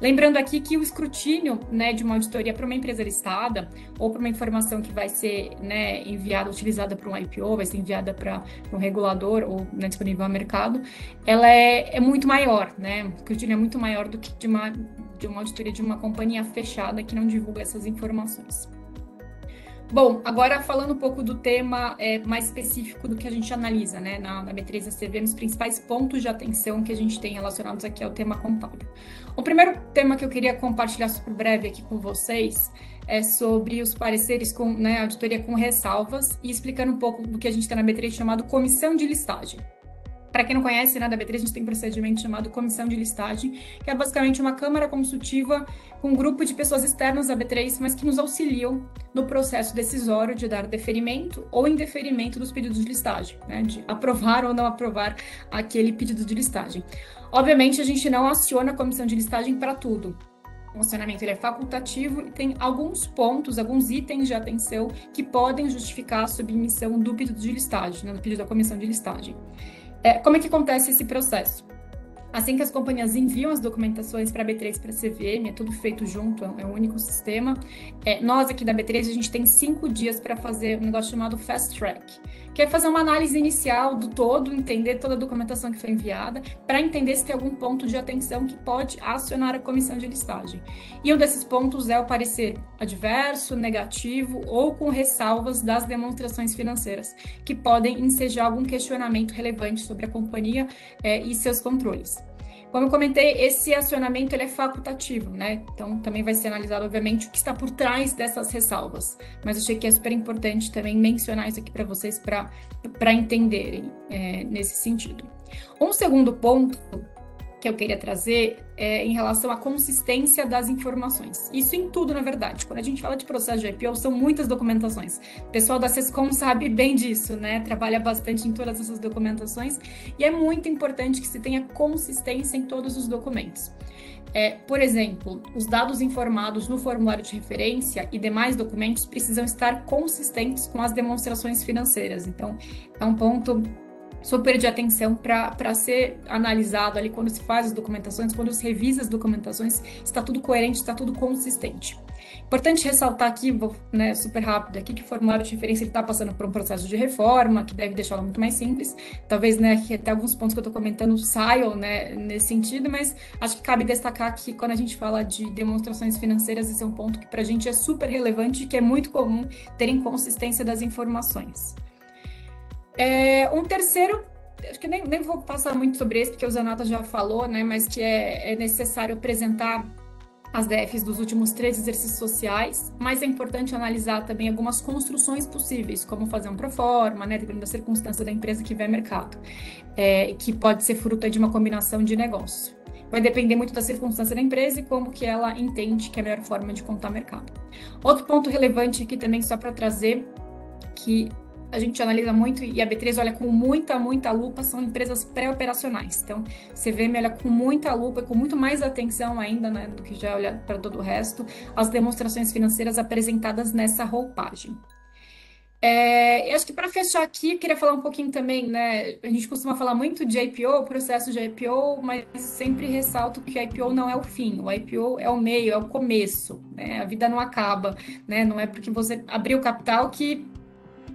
Lembrando aqui que o escrutínio né, de uma auditoria para uma empresa listada ou para uma informação que vai ser né, enviada, utilizada para um IPO, vai ser enviada para um regulador ou né, disponível ao mercado, ela é, é muito maior, né? O escrutínio é muito maior do que de uma, de uma auditoria de uma companhia fechada que não divulga essas informações. Bom, agora falando um pouco do tema é, mais específico do que a gente analisa, né, na, na B3 CV, os principais pontos de atenção que a gente tem relacionados aqui ao tema contábil. O primeiro tema que eu queria compartilhar super breve aqui com vocês é sobre os pareceres com né, auditoria com ressalvas e explicando um pouco do que a gente tem na B3 chamado comissão de listagem. Para quem não conhece, né, da B3 a gente tem um procedimento chamado comissão de listagem, que é basicamente uma câmara consultiva com um grupo de pessoas externas da B3, mas que nos auxiliam no processo decisório de dar deferimento ou indeferimento dos pedidos de listagem, né, de aprovar ou não aprovar aquele pedido de listagem. Obviamente, a gente não aciona a comissão de listagem para tudo. O funcionamento ele é facultativo e tem alguns pontos, alguns itens de atenção que podem justificar a submissão do pedido de listagem, né, do pedido da comissão de listagem. É, como é que acontece esse processo? Assim que as companhias enviam as documentações para a B3 para a CVM, é tudo feito junto, é um único sistema. É, nós aqui da B3, a gente tem cinco dias para fazer um negócio chamado Fast Track, que é fazer uma análise inicial do todo, entender toda a documentação que foi enviada, para entender se tem algum ponto de atenção que pode acionar a comissão de listagem. E um desses pontos é o parecer adverso, negativo ou com ressalvas das demonstrações financeiras, que podem ensejar algum questionamento relevante sobre a companhia é, e seus controles. Como eu comentei, esse acionamento ele é facultativo, né? Então também vai ser analisado, obviamente, o que está por trás dessas ressalvas. Mas achei que é super importante também mencionar isso aqui para vocês para entenderem é, nesse sentido. Um segundo ponto que eu queria trazer é em relação à consistência das informações. Isso em tudo, na verdade. Quando a gente fala de processo de IPO, são muitas documentações. O pessoal da SESCOM sabe bem disso, né? Trabalha bastante em todas essas documentações e é muito importante que se tenha consistência em todos os documentos. É, por exemplo, os dados informados no formulário de referência e demais documentos precisam estar consistentes com as demonstrações financeiras. Então, é um ponto super de atenção para ser analisado ali quando se faz as documentações, quando se revisa as documentações, está tudo coerente, está tudo consistente. Importante ressaltar aqui, vou, né, super rápido aqui, que o formulário de referência está passando por um processo de reforma, que deve deixá-lo muito mais simples. Talvez, né, até alguns pontos que eu estou comentando saiam, né, nesse sentido, mas acho que cabe destacar que quando a gente fala de demonstrações financeiras, esse é um ponto que para a gente é super relevante e que é muito comum ter inconsistência das informações. É, um terceiro, acho que nem, nem vou passar muito sobre esse, porque o Zanata já falou, né, mas que é, é necessário apresentar as DFs dos últimos três exercícios sociais, mas é importante analisar também algumas construções possíveis, como fazer um proforma, né, dependendo da circunstância da empresa que vê mercado, é, que pode ser fruto de uma combinação de negócios. Vai depender muito da circunstância da empresa e como que ela entende que é a melhor forma de contar mercado. Outro ponto relevante aqui também, só para trazer, que a gente analisa muito e a B3 olha com muita, muita lupa, são empresas pré-operacionais. Então, vê olha com muita lupa, com muito mais atenção ainda né, do que já olha para todo o resto, as demonstrações financeiras apresentadas nessa roupagem. É, acho que para fechar aqui, eu queria falar um pouquinho também, né? A gente costuma falar muito de IPO, processo de IPO, mas sempre ressalto que IPO não é o fim, o IPO é o meio, é o começo, né? A vida não acaba, né? Não é porque você abriu capital que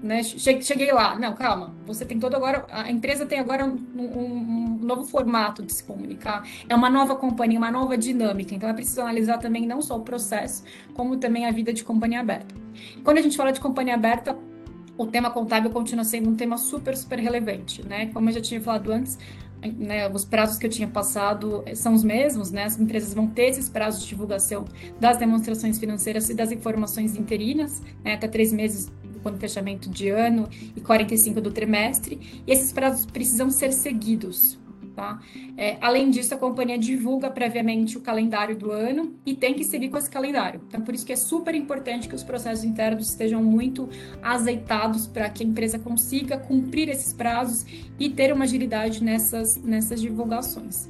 né? Cheguei lá, não, calma. Você tem todo agora, a empresa tem agora um, um, um, novo formato de se comunicar. É uma nova companhia, uma nova dinâmica. Então é preciso analisar também não só o processo, como também a vida de companhia aberta. Quando a gente fala de companhia aberta, o tema contábil continua sendo um tema super, super relevante, né? Como eu já tinha falado antes, né, os prazos que eu tinha passado são os mesmos, né? As empresas vão ter esses prazos de divulgação das demonstrações financeiras e das informações interinas, né, até três meses quando fechamento de ano e 45 do trimestre, e esses prazos precisam ser seguidos. Tá? É, além disso, a companhia divulga previamente o calendário do ano e tem que seguir com esse calendário. Então, por isso que é super importante que os processos internos estejam muito azeitados para que a empresa consiga cumprir esses prazos e ter uma agilidade nessas, nessas divulgações.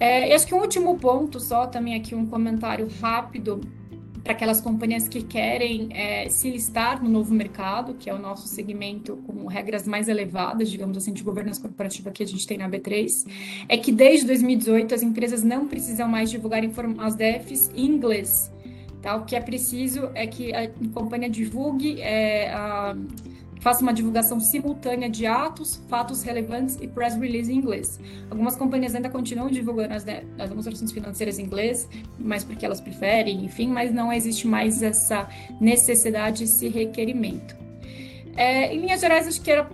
É, acho que um último ponto, só também aqui um comentário rápido, para aquelas companhias que querem é, se listar no novo mercado, que é o nosso segmento com regras mais elevadas, digamos assim, de governança corporativa que a gente tem na B3, é que desde 2018 as empresas não precisam mais divulgar as DEFs em inglês. Tá? O que é preciso é que a companhia divulgue é, a faça uma divulgação simultânea de atos, fatos relevantes e press release em inglês. Algumas companhias ainda continuam divulgando as, né, as demonstrações financeiras em inglês, mas porque elas preferem, enfim, mas não existe mais essa necessidade, esse requerimento. É, em linhas gerais, acho que era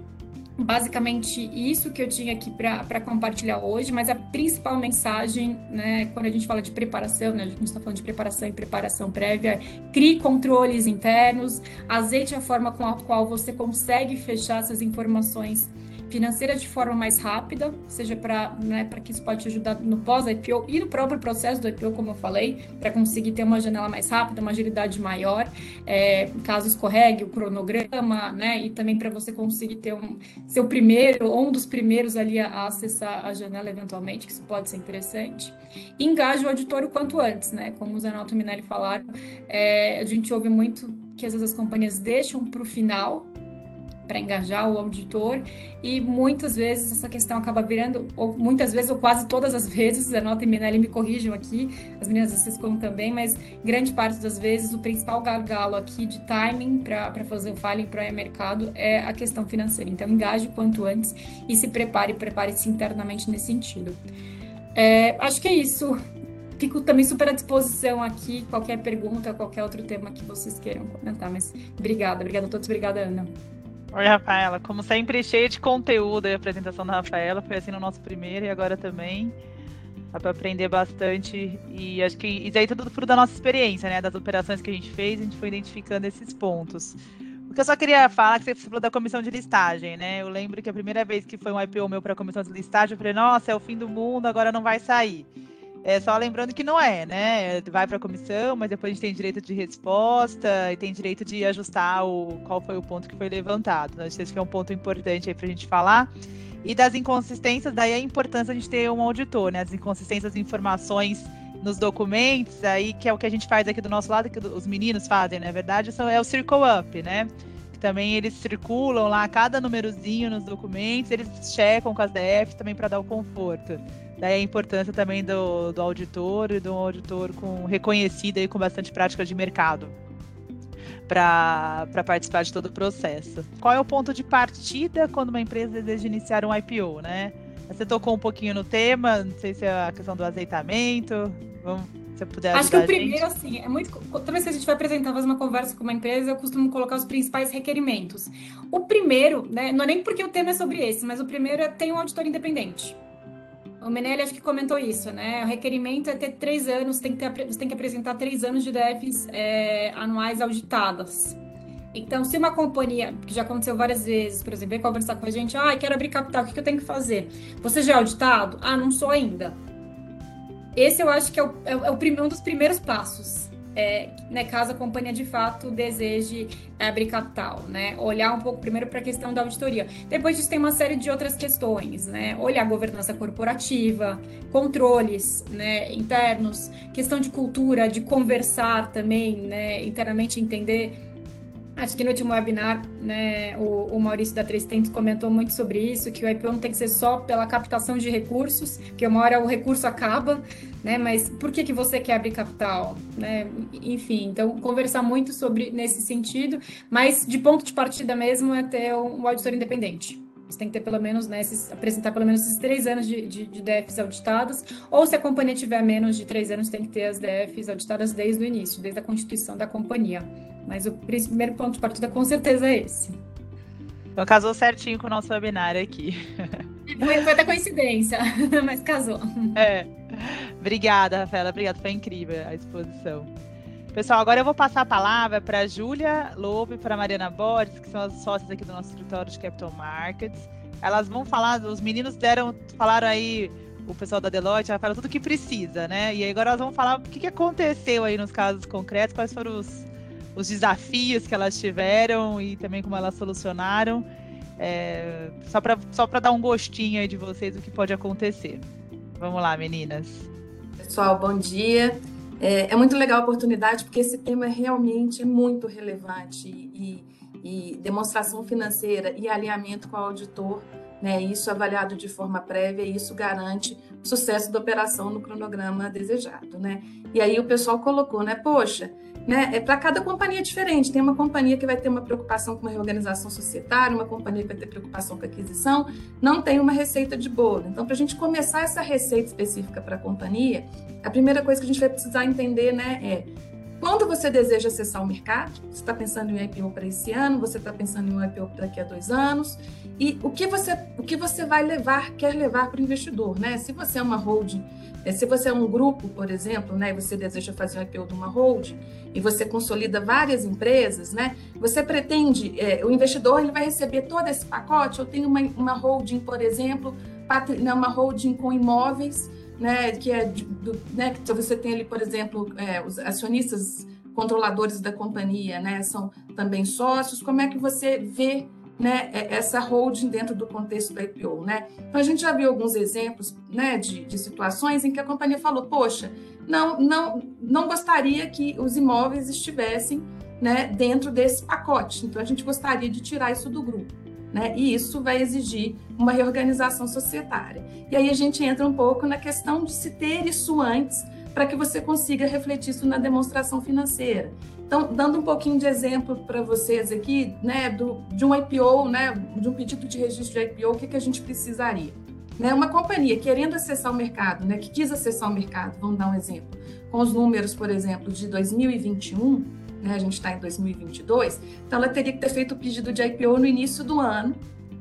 basicamente isso que eu tinha aqui para compartilhar hoje, mas a principal mensagem, né, quando a gente fala de preparação, né, a gente está falando de preparação e preparação prévia, crie controles internos, azeite a forma com a qual você consegue fechar essas informações financeira de forma mais rápida, seja para né, que isso pode te ajudar no pós-IPO e no próprio processo do IPO, como eu falei, para conseguir ter uma janela mais rápida, uma agilidade maior, é, caso escorregue o cronograma, né, e também para você conseguir ter um seu primeiro ou um dos primeiros ali a, a acessar a janela eventualmente, que isso pode ser interessante. Engaje o auditor o quanto antes, né, como o Zanalto Minelli falaram, é, a gente ouve muito que às vezes as companhias deixam para o final para engajar o auditor e muitas vezes essa questão acaba virando, ou muitas vezes, ou quase todas as vezes, a nota e Minelli me corrijam aqui, as meninas como também, mas grande parte das vezes o principal gargalo aqui de timing para fazer o filing para o mercado é a questão financeira. Então engaje quanto antes e se prepare, prepare-se internamente nesse sentido. É, acho que é isso. Fico também super à disposição aqui, qualquer pergunta, qualquer outro tema que vocês queiram comentar. Mas obrigada, obrigada a todos, obrigada, Ana. Oi, Rafaela. Como sempre, cheia de conteúdo a apresentação da Rafaela. Foi assim no nosso primeiro e agora também. Dá para aprender bastante. E acho que isso aí é tudo fruto da nossa experiência, né? Das operações que a gente fez, a gente foi identificando esses pontos. O que eu só queria falar que você falou da comissão de listagem, né? Eu lembro que a primeira vez que foi um IPO meu para a comissão de listagem, eu falei, nossa, é o fim do mundo, agora não vai sair. É só lembrando que não é, né? Vai para a comissão, mas depois a gente tem direito de resposta e tem direito de ajustar o qual foi o ponto que foi levantado. Então, acho que esse é um ponto importante aí para a gente falar. E das inconsistências, daí a importância de a gente ter um auditor, né? As inconsistências informações nos documentos, aí que é o que a gente faz aqui do nosso lado, que os meninos fazem, na verdade, são, é o Circle Up, né? Também eles circulam lá cada númerozinho nos documentos, eles checam com as DFs também para dar o conforto. Daí a importância também do, do auditor e do auditor com reconhecido e com bastante prática de mercado para participar de todo o processo. Qual é o ponto de partida quando uma empresa deseja iniciar um IPO, né? Você tocou um pouquinho no tema, não sei se é a questão do azeitamento. Vamos, se puder Acho que o primeiro, assim, é muito. Toda vez que a gente vai apresentar, fazer uma conversa com uma empresa, eu costumo colocar os principais requerimentos. O primeiro, né, não é nem porque o tema é sobre esse, mas o primeiro é ter um auditor independente. O Menelli acho que comentou isso, né? O requerimento é ter três anos, tem que ter, você tem que apresentar três anos de DEFs é, anuais auditadas. Então, se uma companhia, que já aconteceu várias vezes, por exemplo, vem conversar com a gente, ah, quero abrir capital, o que eu tenho que fazer? Você já é auditado? Ah, não sou ainda. Esse eu acho que é, o, é, é o, um dos primeiros passos é, né, caso a companhia de fato deseje abrir capital, né? Olhar um pouco primeiro para a questão da auditoria. Depois disso tem uma série de outras questões, né? Olhar a governança corporativa, controles, né, internos, questão de cultura, de conversar também, né, internamente entender Acho que no último webinar, né, o, o Maurício da Três Tentos comentou muito sobre isso, que o IPO não tem que ser só pela captação de recursos, que uma hora o recurso acaba, né, mas por que, que você quer abrir capital? Né? Enfim, então conversar muito sobre nesse sentido, mas de ponto de partida mesmo é ter um, auditor independente. Você tem que ter pelo menos, né, esses, apresentar pelo menos esses três anos de, de, de DFs auditadas, ou se a companhia tiver menos de três anos, tem que ter as DFs auditadas desde o início, desde a constituição da companhia. Mas o primeiro ponto de partida com certeza é esse. Então casou certinho com o nosso webinar aqui. Foi, foi até coincidência, mas casou. É. Obrigada, Rafaela. Obrigada, foi incrível a exposição. Pessoal, agora eu vou passar a palavra para a Júlia Lobo e para a Mariana Borges, que são as sócias aqui do nosso escritório de Capital Markets. Elas vão falar, os meninos deram, falaram aí, o pessoal da Deloitte, ela fala tudo o que precisa, né? E agora elas vão falar o que aconteceu aí nos casos concretos, quais foram os, os desafios que elas tiveram e também como elas solucionaram. É, só para só dar um gostinho aí de vocês do que pode acontecer. Vamos lá, meninas. Pessoal, bom dia. É, é muito legal a oportunidade, porque esse tema realmente é muito relevante e, e demonstração financeira e alinhamento com o auditor, né, isso avaliado de forma prévia, isso garante sucesso da operação no cronograma desejado. Né? E aí o pessoal colocou, né, poxa, né? É para cada companhia diferente. Tem uma companhia que vai ter uma preocupação com uma reorganização societária, uma companhia que vai ter preocupação com aquisição. Não tem uma receita de bolo. Então, para a gente começar essa receita específica para a companhia, a primeira coisa que a gente vai precisar entender, né, é quando você deseja acessar o mercado, você está pensando em um IPO para esse ano, você está pensando em um IPO daqui a dois anos, e o que você, o que você vai levar, quer levar para o investidor, né? Se você é uma holding, é, se você é um grupo, por exemplo, né, e você deseja fazer um IPO de uma holding, e você consolida várias empresas, né? Você pretende, é, o investidor ele vai receber todo esse pacote. Eu tenho uma, uma holding, por exemplo, né, uma holding com imóveis, né, que é do, né, que você tem ali, por exemplo, é, os acionistas controladores da companhia, né, são também sócios. Como é que você vê né, essa holding dentro do contexto do IPO, né? Então a gente já viu alguns exemplos, né, de, de situações em que a companhia falou, poxa, não, não, não gostaria que os imóveis estivessem, né, dentro desse pacote. Então a gente gostaria de tirar isso do grupo. Né? E isso vai exigir uma reorganização societária. E aí a gente entra um pouco na questão de se ter isso antes para que você consiga refletir isso na demonstração financeira. Então, dando um pouquinho de exemplo para vocês aqui, né, do, de um IPO, né, de um pedido de registro de IPO, o que, que a gente precisaria? Né, uma companhia querendo acessar o mercado, né, que quis acessar o mercado, vamos dar um exemplo, com os números, por exemplo, de 2021, né, a gente está em 2022, então ela teria que ter feito o pedido de IPO no início do ano,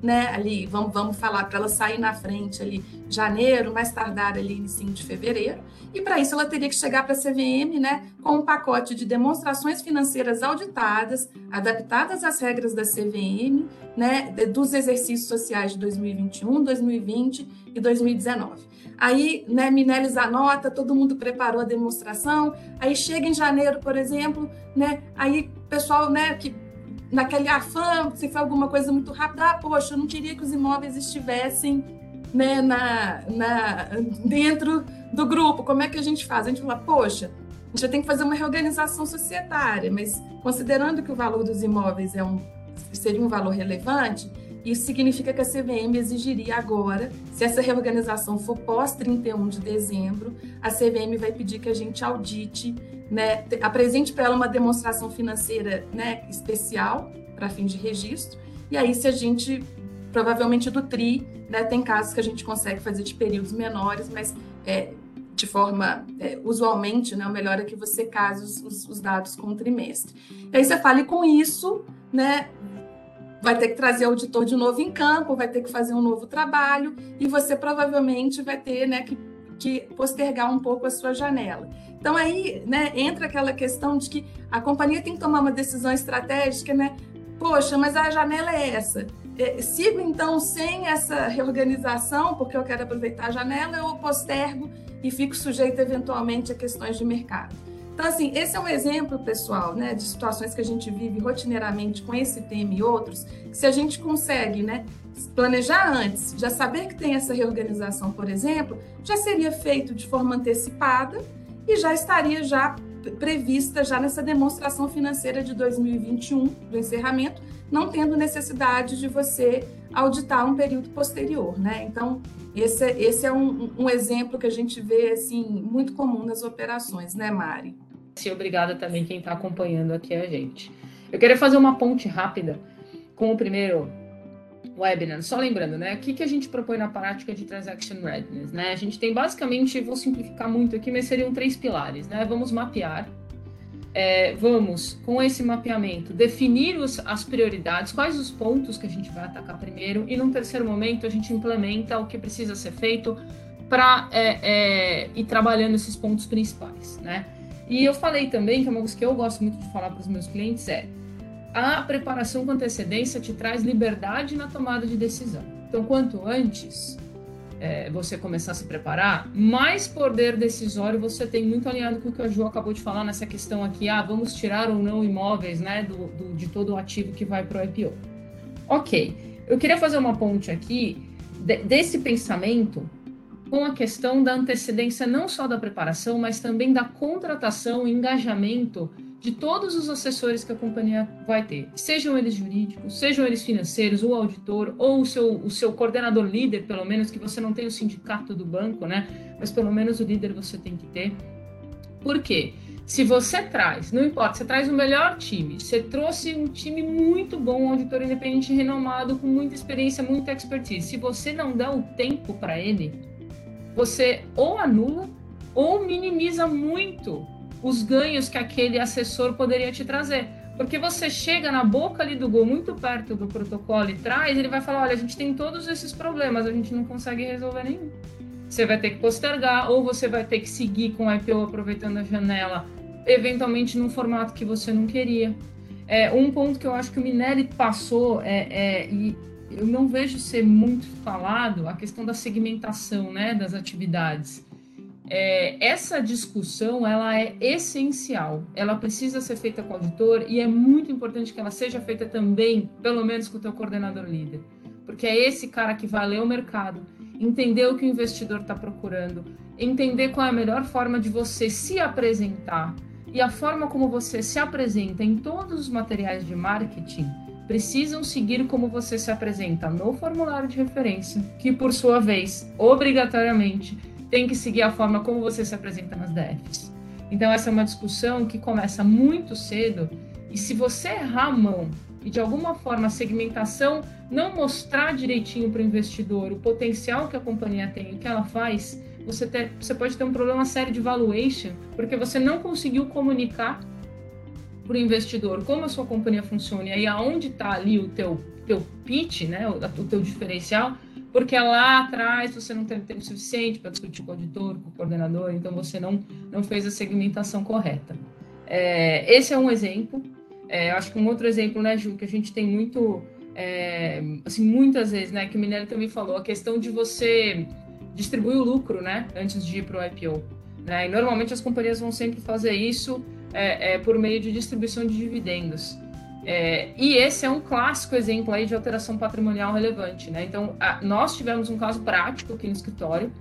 né, ali, vamos, vamos falar, para ela sair na frente ali, janeiro, mais tardar ali, início de fevereiro, e para isso ela teria que chegar para a CVM, né, com um pacote de demonstrações financeiras auditadas, adaptadas às regras da CVM, né, dos exercícios sociais de 2021, 2020 e 2019. Aí, né, Minelis anota, todo mundo preparou a demonstração, aí chega em janeiro, por exemplo, né, aí pessoal, né, que naquele afã, se foi alguma coisa muito rápida, ah, poxa, eu não queria que os imóveis estivessem né, na, na, dentro do grupo. Como é que a gente faz? A gente fala, poxa, a gente tem que fazer uma reorganização societária, mas considerando que o valor dos imóveis é um, seria um valor relevante, isso significa que a CVM exigiria agora, se essa reorganização for pós 31 de dezembro, a CVM vai pedir que a gente audite né, apresente para ela uma demonstração financeira né, especial para fim de registro. E aí, se a gente, provavelmente do TRI, né, tem casos que a gente consegue fazer de períodos menores, mas é, de forma, é, usualmente, né, o melhor é que você case os, os, dados com o trimestre. E aí você fale com isso, né, vai ter que trazer o auditor de novo em campo, vai ter que fazer um novo trabalho, e você provavelmente vai ter né, que, que postergar um pouco a sua janela. Então aí, né, entra aquela questão de que a companhia tem que tomar uma decisão estratégica, né? Poxa, mas a janela é essa. É, sigo então sem essa reorganização, porque eu quero aproveitar a janela, eu postergo e fico sujeito eventualmente a questões de mercado. Então, assim, esse é um exemplo, pessoal, né, de situações que a gente vive rotineiramente com esse tema e outros, que se a gente consegue, né, planejar antes, já saber que tem essa reorganização, por exemplo, já seria feito de forma antecipada e já estaria já prevista já nessa demonstração financeira de 2021 do encerramento, não tendo necessidade de você auditar um período posterior, né? Então esse, é, esse é um, um exemplo que a gente vê assim muito comum nas operações, né, Mari? Sim, obrigada também quem está acompanhando aqui a gente. Eu queria fazer uma ponte rápida com o primeiro webinar. Só lembrando, né? O que, que a gente propõe na prática de Transaction Readiness, né? A gente tem basicamente, vou simplificar muito aqui, mas seriam três pilares, né? Vamos mapear, é, vamos, com esse mapeamento, definir os, as prioridades, quais os pontos que a gente vai atacar primeiro, e num terceiro momento a gente implementa o que precisa ser feito para é, é, ir trabalhando esses pontos principais, né? E eu falei também, que é uma coisa que eu gosto muito de falar para os meus clientes, é a preparação com antecedência te traz liberdade na tomada de decisão. Então, quanto antes é, você começar a se preparar, mais poder decisório você tem, muito alinhado com o que a Ju acabou de falar nessa questão aqui, ah, vamos tirar ou não imóveis né, do, do de todo o ativo que vai para o IPO. Ok, eu queria fazer uma ponte aqui de, desse pensamento com a questão da antecedência não só da preparação, mas também da contratação e engajamento de todos os assessores que a companhia vai ter, sejam eles jurídicos, sejam eles financeiros, ou auditor, ou o seu, o seu coordenador líder, pelo menos, que você não tem o sindicato do banco, né? Mas pelo menos o líder você tem que ter. Por quê? Se você traz, não importa, você traz o melhor time, você trouxe um time muito bom, um auditor independente renomado, com muita experiência, muita expertise. Se você não dá o tempo para ele, você ou anula ou minimiza muito os ganhos que aquele assessor poderia te trazer. Porque você chega na boca ali do gol, muito perto do protocolo e traz, ele vai falar: olha, a gente tem todos esses problemas, a gente não consegue resolver nenhum. Você vai ter que postergar, ou você vai ter que seguir com o IPO aproveitando a janela, eventualmente num formato que você não queria. É, um ponto que eu acho que o Minelli passou, é, é, e eu não vejo ser muito falado, a questão da segmentação né, das atividades. É, essa discussão ela é essencial, ela precisa ser feita com o auditor e é muito importante que ela seja feita também, pelo menos com o teu coordenador líder, porque é esse cara que vai ler o mercado, entender o que o investidor está procurando, entender qual é a melhor forma de você se apresentar. E a forma como você se apresenta em todos os materiais de marketing precisam seguir como você se apresenta no formulário de referência, que por sua vez, obrigatoriamente, tem que seguir a forma como você se apresenta nas DFs. Então, essa é uma discussão que começa muito cedo, e se você errar a mão e de alguma forma a segmentação não mostrar direitinho para o investidor o potencial que a companhia tem, o que ela faz, você, ter, você pode ter um problema sério de valuation, porque você não conseguiu comunicar para o investidor como a sua companhia funciona e aí aonde está ali o teu, teu pitch, né, o, o teu diferencial, porque lá atrás você não teve tempo suficiente para discutir com o auditor, com o coordenador, então você não, não fez a segmentação correta. É, esse é um exemplo. É, acho que um outro exemplo, né, Ju, que a gente tem muito, é, assim, muitas vezes, né, que o Minério também falou, a questão de você distribuir o lucro, né, antes de ir para o IPO. Né? E normalmente as companhias vão sempre fazer isso é, é, por meio de distribuição de dividendos. É, e esse é um clássico exemplo aí de alteração patrimonial relevante, né? Então, a, nós tivemos um caso prático aqui no escritório,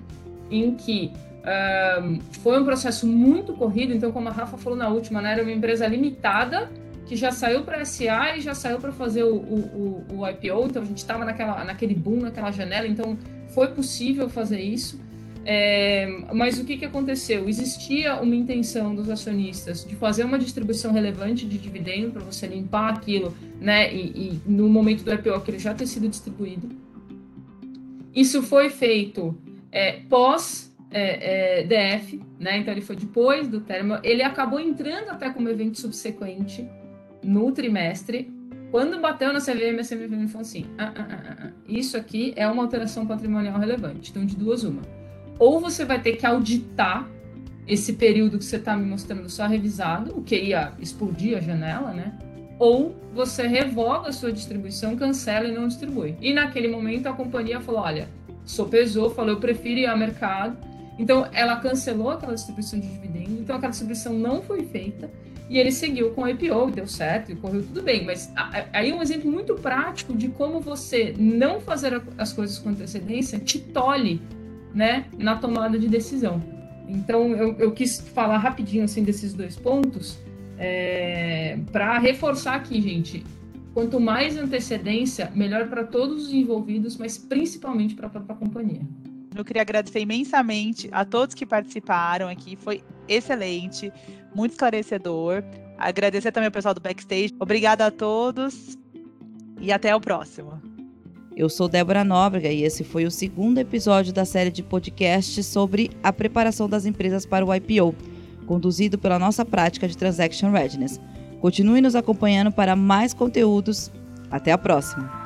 em que um, foi um processo muito corrido, então, como a Rafa falou na última, né, era uma empresa limitada, que já saiu para SA e já saiu para fazer o, o, o, IPO, então a gente estava naquele boom, naquela janela, então foi possível fazer isso. É, mas o que, que aconteceu? Existia uma intenção dos acionistas de fazer uma distribuição relevante de dividendo para você limpar aquilo, né? E, e, no momento do IPO aquilo já ter sido distribuído. Isso foi feito é, pós é, é DF, né? Então ele foi depois do término. Ele acabou entrando até como evento subsequente no trimestre. Quando bateu na CVM, a CVM falou assim: ah, ah, ah, ah, isso aqui é uma alteração patrimonial relevante. Então, de duas, uma ou você vai ter que auditar esse período que você está me mostrando só revisado, o que ia explodir a janela, né? Ou você revoga a sua distribuição, cancela e não distribui. E naquele momento a companhia falou: olha, sopesou, falou, eu prefiro ir ao mercado. Então ela cancelou aquela distribuição de dividendos, então aquela distribuição não foi feita e ele seguiu com o IPO, deu certo e correu tudo bem. Mas aí um exemplo muito prático de como você não fazer as coisas com antecedência te tolhe né, na tomada de decisão. Então, eu, eu quis falar rapidinho assim desses dois pontos é, para reforçar aqui, gente. Quanto mais antecedência, melhor para todos os envolvidos, mas principalmente para a própria companhia. Eu queria agradecer imensamente a todos que participaram aqui, foi excelente, muito esclarecedor. Agradecer também ao pessoal do backstage. Obrigada a todos e até o próximo. Eu sou Débora Nóbrega e esse foi o segundo episódio da série de podcasts sobre a preparação das empresas para o IPO, conduzido pela nossa prática de Transaction Readiness. Continue nos acompanhando para mais conteúdos. Até a próxima!